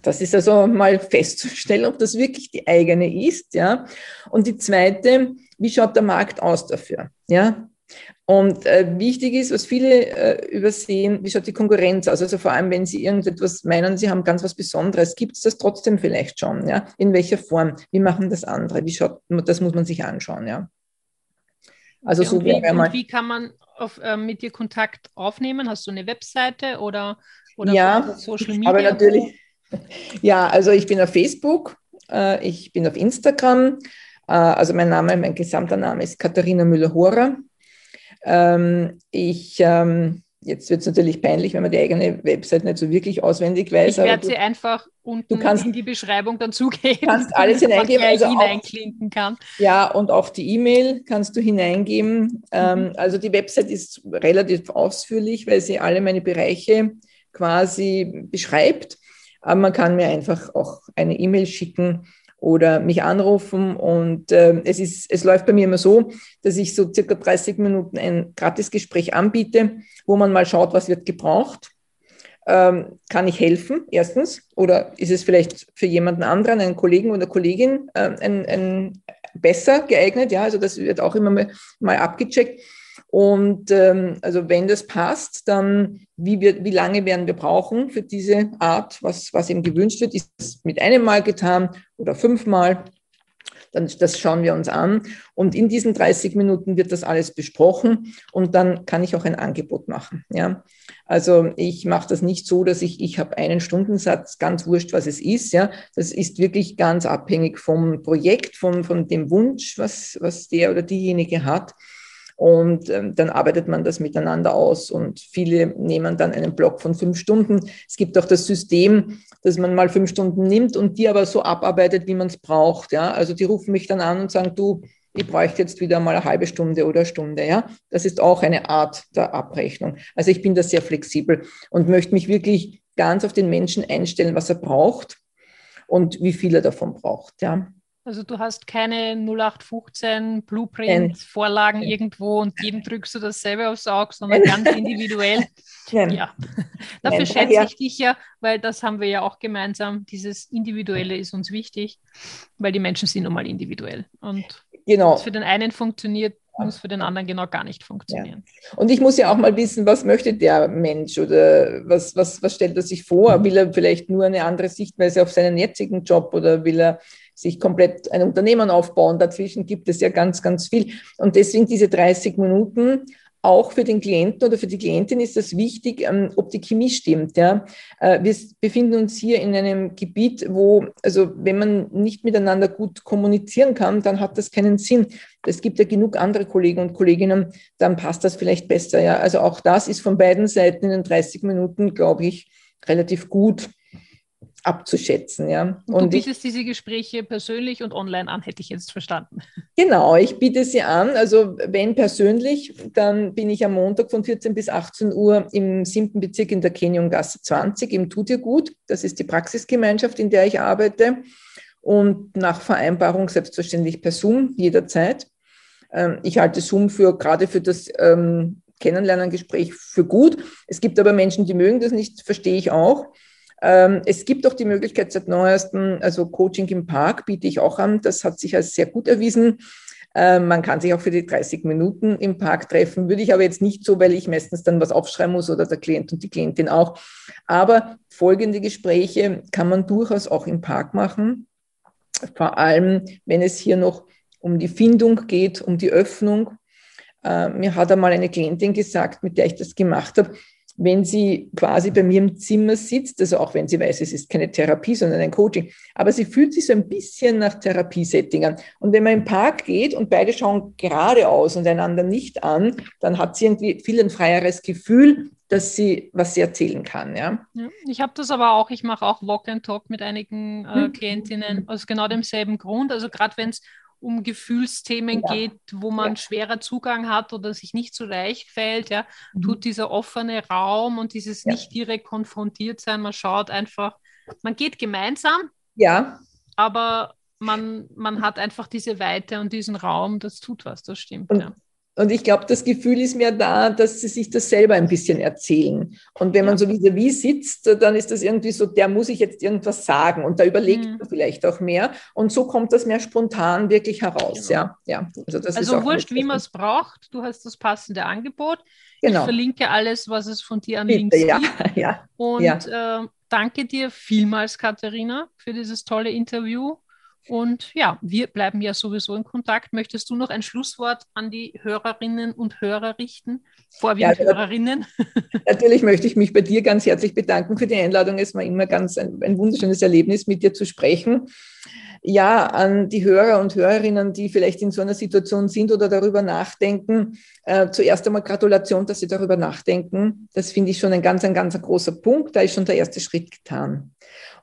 Das ist also mal festzustellen, ob das wirklich die eigene ist, ja. Und die zweite, wie schaut der Markt aus dafür, ja? Und äh, wichtig ist, was viele äh, übersehen, wie schaut die Konkurrenz aus? Also vor allem, wenn Sie irgendetwas meinen, Sie haben ganz was Besonderes, gibt es das trotzdem vielleicht schon? Ja? In welcher Form? Wie machen das andere? Wie schaut, das muss man sich anschauen, ja. Also so wie, und wie kann man auf, äh, mit dir Kontakt aufnehmen? Hast du eine Webseite oder, oder ja, Social Media? Aber natürlich. Ja, also ich bin auf Facebook, äh, ich bin auf Instagram. Äh, also mein Name, mein gesamter Name ist Katharina Müller-Horer. Ähm, ich ähm, Jetzt wird es natürlich peinlich, wenn man die eigene Website nicht so wirklich auswendig weiß. Ich werde sie einfach unten kannst, in die Beschreibung dazugeben. Du kannst alles hineingeben. Also hineinklinken kann. Ja, und auch die E-Mail kannst du hineingeben. Ähm, mhm. also die Website ist relativ ausführlich, weil sie alle meine Bereiche quasi beschreibt. Aber man kann mir einfach auch eine E-Mail schicken oder mich anrufen. Und äh, es, ist, es läuft bei mir immer so, dass ich so circa 30 Minuten ein Gratisgespräch anbiete, wo man mal schaut, was wird gebraucht. Ähm, kann ich helfen, erstens? Oder ist es vielleicht für jemanden anderen, einen Kollegen oder Kollegin, äh, ein, ein besser geeignet? Ja, also das wird auch immer mal, mal abgecheckt. Und ähm, also wenn das passt, dann wie, wir, wie lange werden wir brauchen für diese Art, was, was eben gewünscht wird? Ist es mit einem Mal getan oder fünfmal? Dann, das schauen wir uns an. Und in diesen 30 Minuten wird das alles besprochen und dann kann ich auch ein Angebot machen. Ja? Also ich mache das nicht so, dass ich, ich habe einen Stundensatz, ganz wurscht, was es ist. Ja? Das ist wirklich ganz abhängig vom Projekt, von, von dem Wunsch, was, was der oder diejenige hat. Und ähm, dann arbeitet man das miteinander aus und viele nehmen dann einen Block von fünf Stunden. Es gibt auch das System, dass man mal fünf Stunden nimmt und die aber so abarbeitet, wie man es braucht. Ja? Also die rufen mich dann an und sagen, du, ich bräuchte jetzt wieder mal eine halbe Stunde oder Stunde. Ja? Das ist auch eine Art der Abrechnung. Also ich bin da sehr flexibel und möchte mich wirklich ganz auf den Menschen einstellen, was er braucht und wie viel er davon braucht. Ja? Also du hast keine 0815 Blueprint-Vorlagen irgendwo und jedem drückst du dasselbe aufs Auge, sondern ganz individuell. Ja, dafür Nein, schätze ich dich ja, weil das haben wir ja auch gemeinsam. Dieses Individuelle ist uns wichtig, weil die Menschen sind nun mal individuell. Und genau. was für den einen funktioniert, muss für den anderen genau gar nicht funktionieren. Ja. Und ich muss ja auch mal wissen, was möchte der Mensch oder was, was, was stellt er sich vor? Will er vielleicht nur eine andere Sichtweise auf seinen jetzigen Job oder will er sich komplett ein Unternehmen aufbauen. Dazwischen gibt es ja ganz, ganz viel. Und deswegen diese 30 Minuten auch für den Klienten oder für die Klientin ist das wichtig, ähm, ob die Chemie stimmt. Ja. Äh, wir befinden uns hier in einem Gebiet, wo, also wenn man nicht miteinander gut kommunizieren kann, dann hat das keinen Sinn. Es gibt ja genug andere Kollegen und Kolleginnen, dann passt das vielleicht besser. Ja. Also auch das ist von beiden Seiten in den 30 Minuten, glaube ich, relativ gut abzuschätzen. Ja. Und, und du bietest ich, diese Gespräche persönlich und online an, hätte ich jetzt verstanden. Genau, ich biete sie an. Also wenn persönlich, dann bin ich am Montag von 14 bis 18 Uhr im siebten Bezirk in der Kenyon-Gasse 20 im Tut dir gut. Das ist die Praxisgemeinschaft, in der ich arbeite. Und nach Vereinbarung selbstverständlich per Zoom jederzeit. Ähm, ich halte Zoom für gerade für das ähm, Kennenlernen-Gespräch für gut. Es gibt aber Menschen, die mögen das nicht, verstehe ich auch. Ähm, es gibt auch die Möglichkeit seit neuestem, also Coaching im Park biete ich auch an. Das hat sich als sehr gut erwiesen. Ähm, man kann sich auch für die 30 Minuten im Park treffen, würde ich aber jetzt nicht so, weil ich meistens dann was aufschreiben muss oder der Klient und die Klientin auch. Aber folgende Gespräche kann man durchaus auch im Park machen. Vor allem, wenn es hier noch um die Findung geht, um die Öffnung. Äh, mir hat einmal eine Klientin gesagt, mit der ich das gemacht habe, wenn sie quasi bei mir im Zimmer sitzt, also auch wenn sie weiß, es ist keine Therapie, sondern ein Coaching, aber sie fühlt sich so ein bisschen nach Therapiesetting an. Und wenn man im Park geht und beide schauen geradeaus und einander nicht an, dann hat sie irgendwie viel ein freieres Gefühl, dass sie was sie erzählen kann. Ja, ja ich habe das aber auch, ich mache auch Walk and Talk mit einigen äh, hm. Klientinnen aus genau demselben Grund. Also gerade wenn es um Gefühlsthemen ja. geht, wo man ja. schwerer Zugang hat oder sich nicht so leicht fällt, ja, mhm. tut dieser offene Raum und dieses ja. nicht direkt konfrontiert sein, man schaut einfach, man geht gemeinsam, ja. aber man, man hat einfach diese Weite und diesen Raum, das tut was, das stimmt. Und, ja. Und ich glaube, das Gefühl ist mir da, dass sie sich das selber ein bisschen erzählen. Und wenn man so wie wie sitzt, dann ist das irgendwie so, der muss ich jetzt irgendwas sagen. Und da überlegt mhm. man vielleicht auch mehr. Und so kommt das mehr spontan wirklich heraus. Genau. Ja, ja. Also, das also ist wurscht, wie man es braucht. Du hast das passende Angebot. Genau. Ich verlinke alles, was es von dir an Bitte, Links ja, gibt. Ja, Und ja. Äh, danke dir vielmals, Katharina, für dieses tolle Interview. Und ja, wir bleiben ja sowieso in Kontakt. Möchtest du noch ein Schlusswort an die Hörerinnen und Hörer richten? Vorwiegend ja, Hörerinnen. Natürlich möchte ich mich bei dir ganz herzlich bedanken für die Einladung. Es war immer ganz ein, ein wunderschönes Erlebnis, mit dir zu sprechen. Ja, an die Hörer und Hörerinnen, die vielleicht in so einer Situation sind oder darüber nachdenken. Äh, zuerst einmal Gratulation, dass Sie darüber nachdenken. Das finde ich schon ein ganz, ein ganz großer Punkt. Da ist schon der erste Schritt getan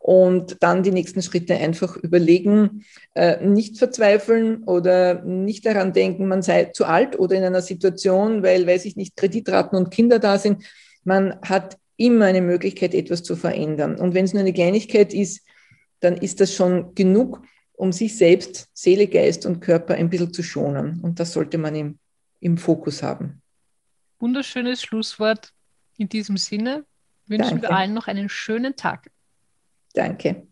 und dann die nächsten Schritte einfach überlegen, äh, nicht verzweifeln oder nicht daran denken, man sei zu alt oder in einer Situation, weil, weiß ich nicht, Kreditraten und Kinder da sind. Man hat immer eine Möglichkeit, etwas zu verändern. Und wenn es nur eine Kleinigkeit ist, dann ist das schon genug, um sich selbst, Seele, Geist und Körper ein bisschen zu schonen. Und das sollte man im, im Fokus haben. Wunderschönes Schlusswort. In diesem Sinne wünschen Danke. wir allen noch einen schönen Tag. Danke.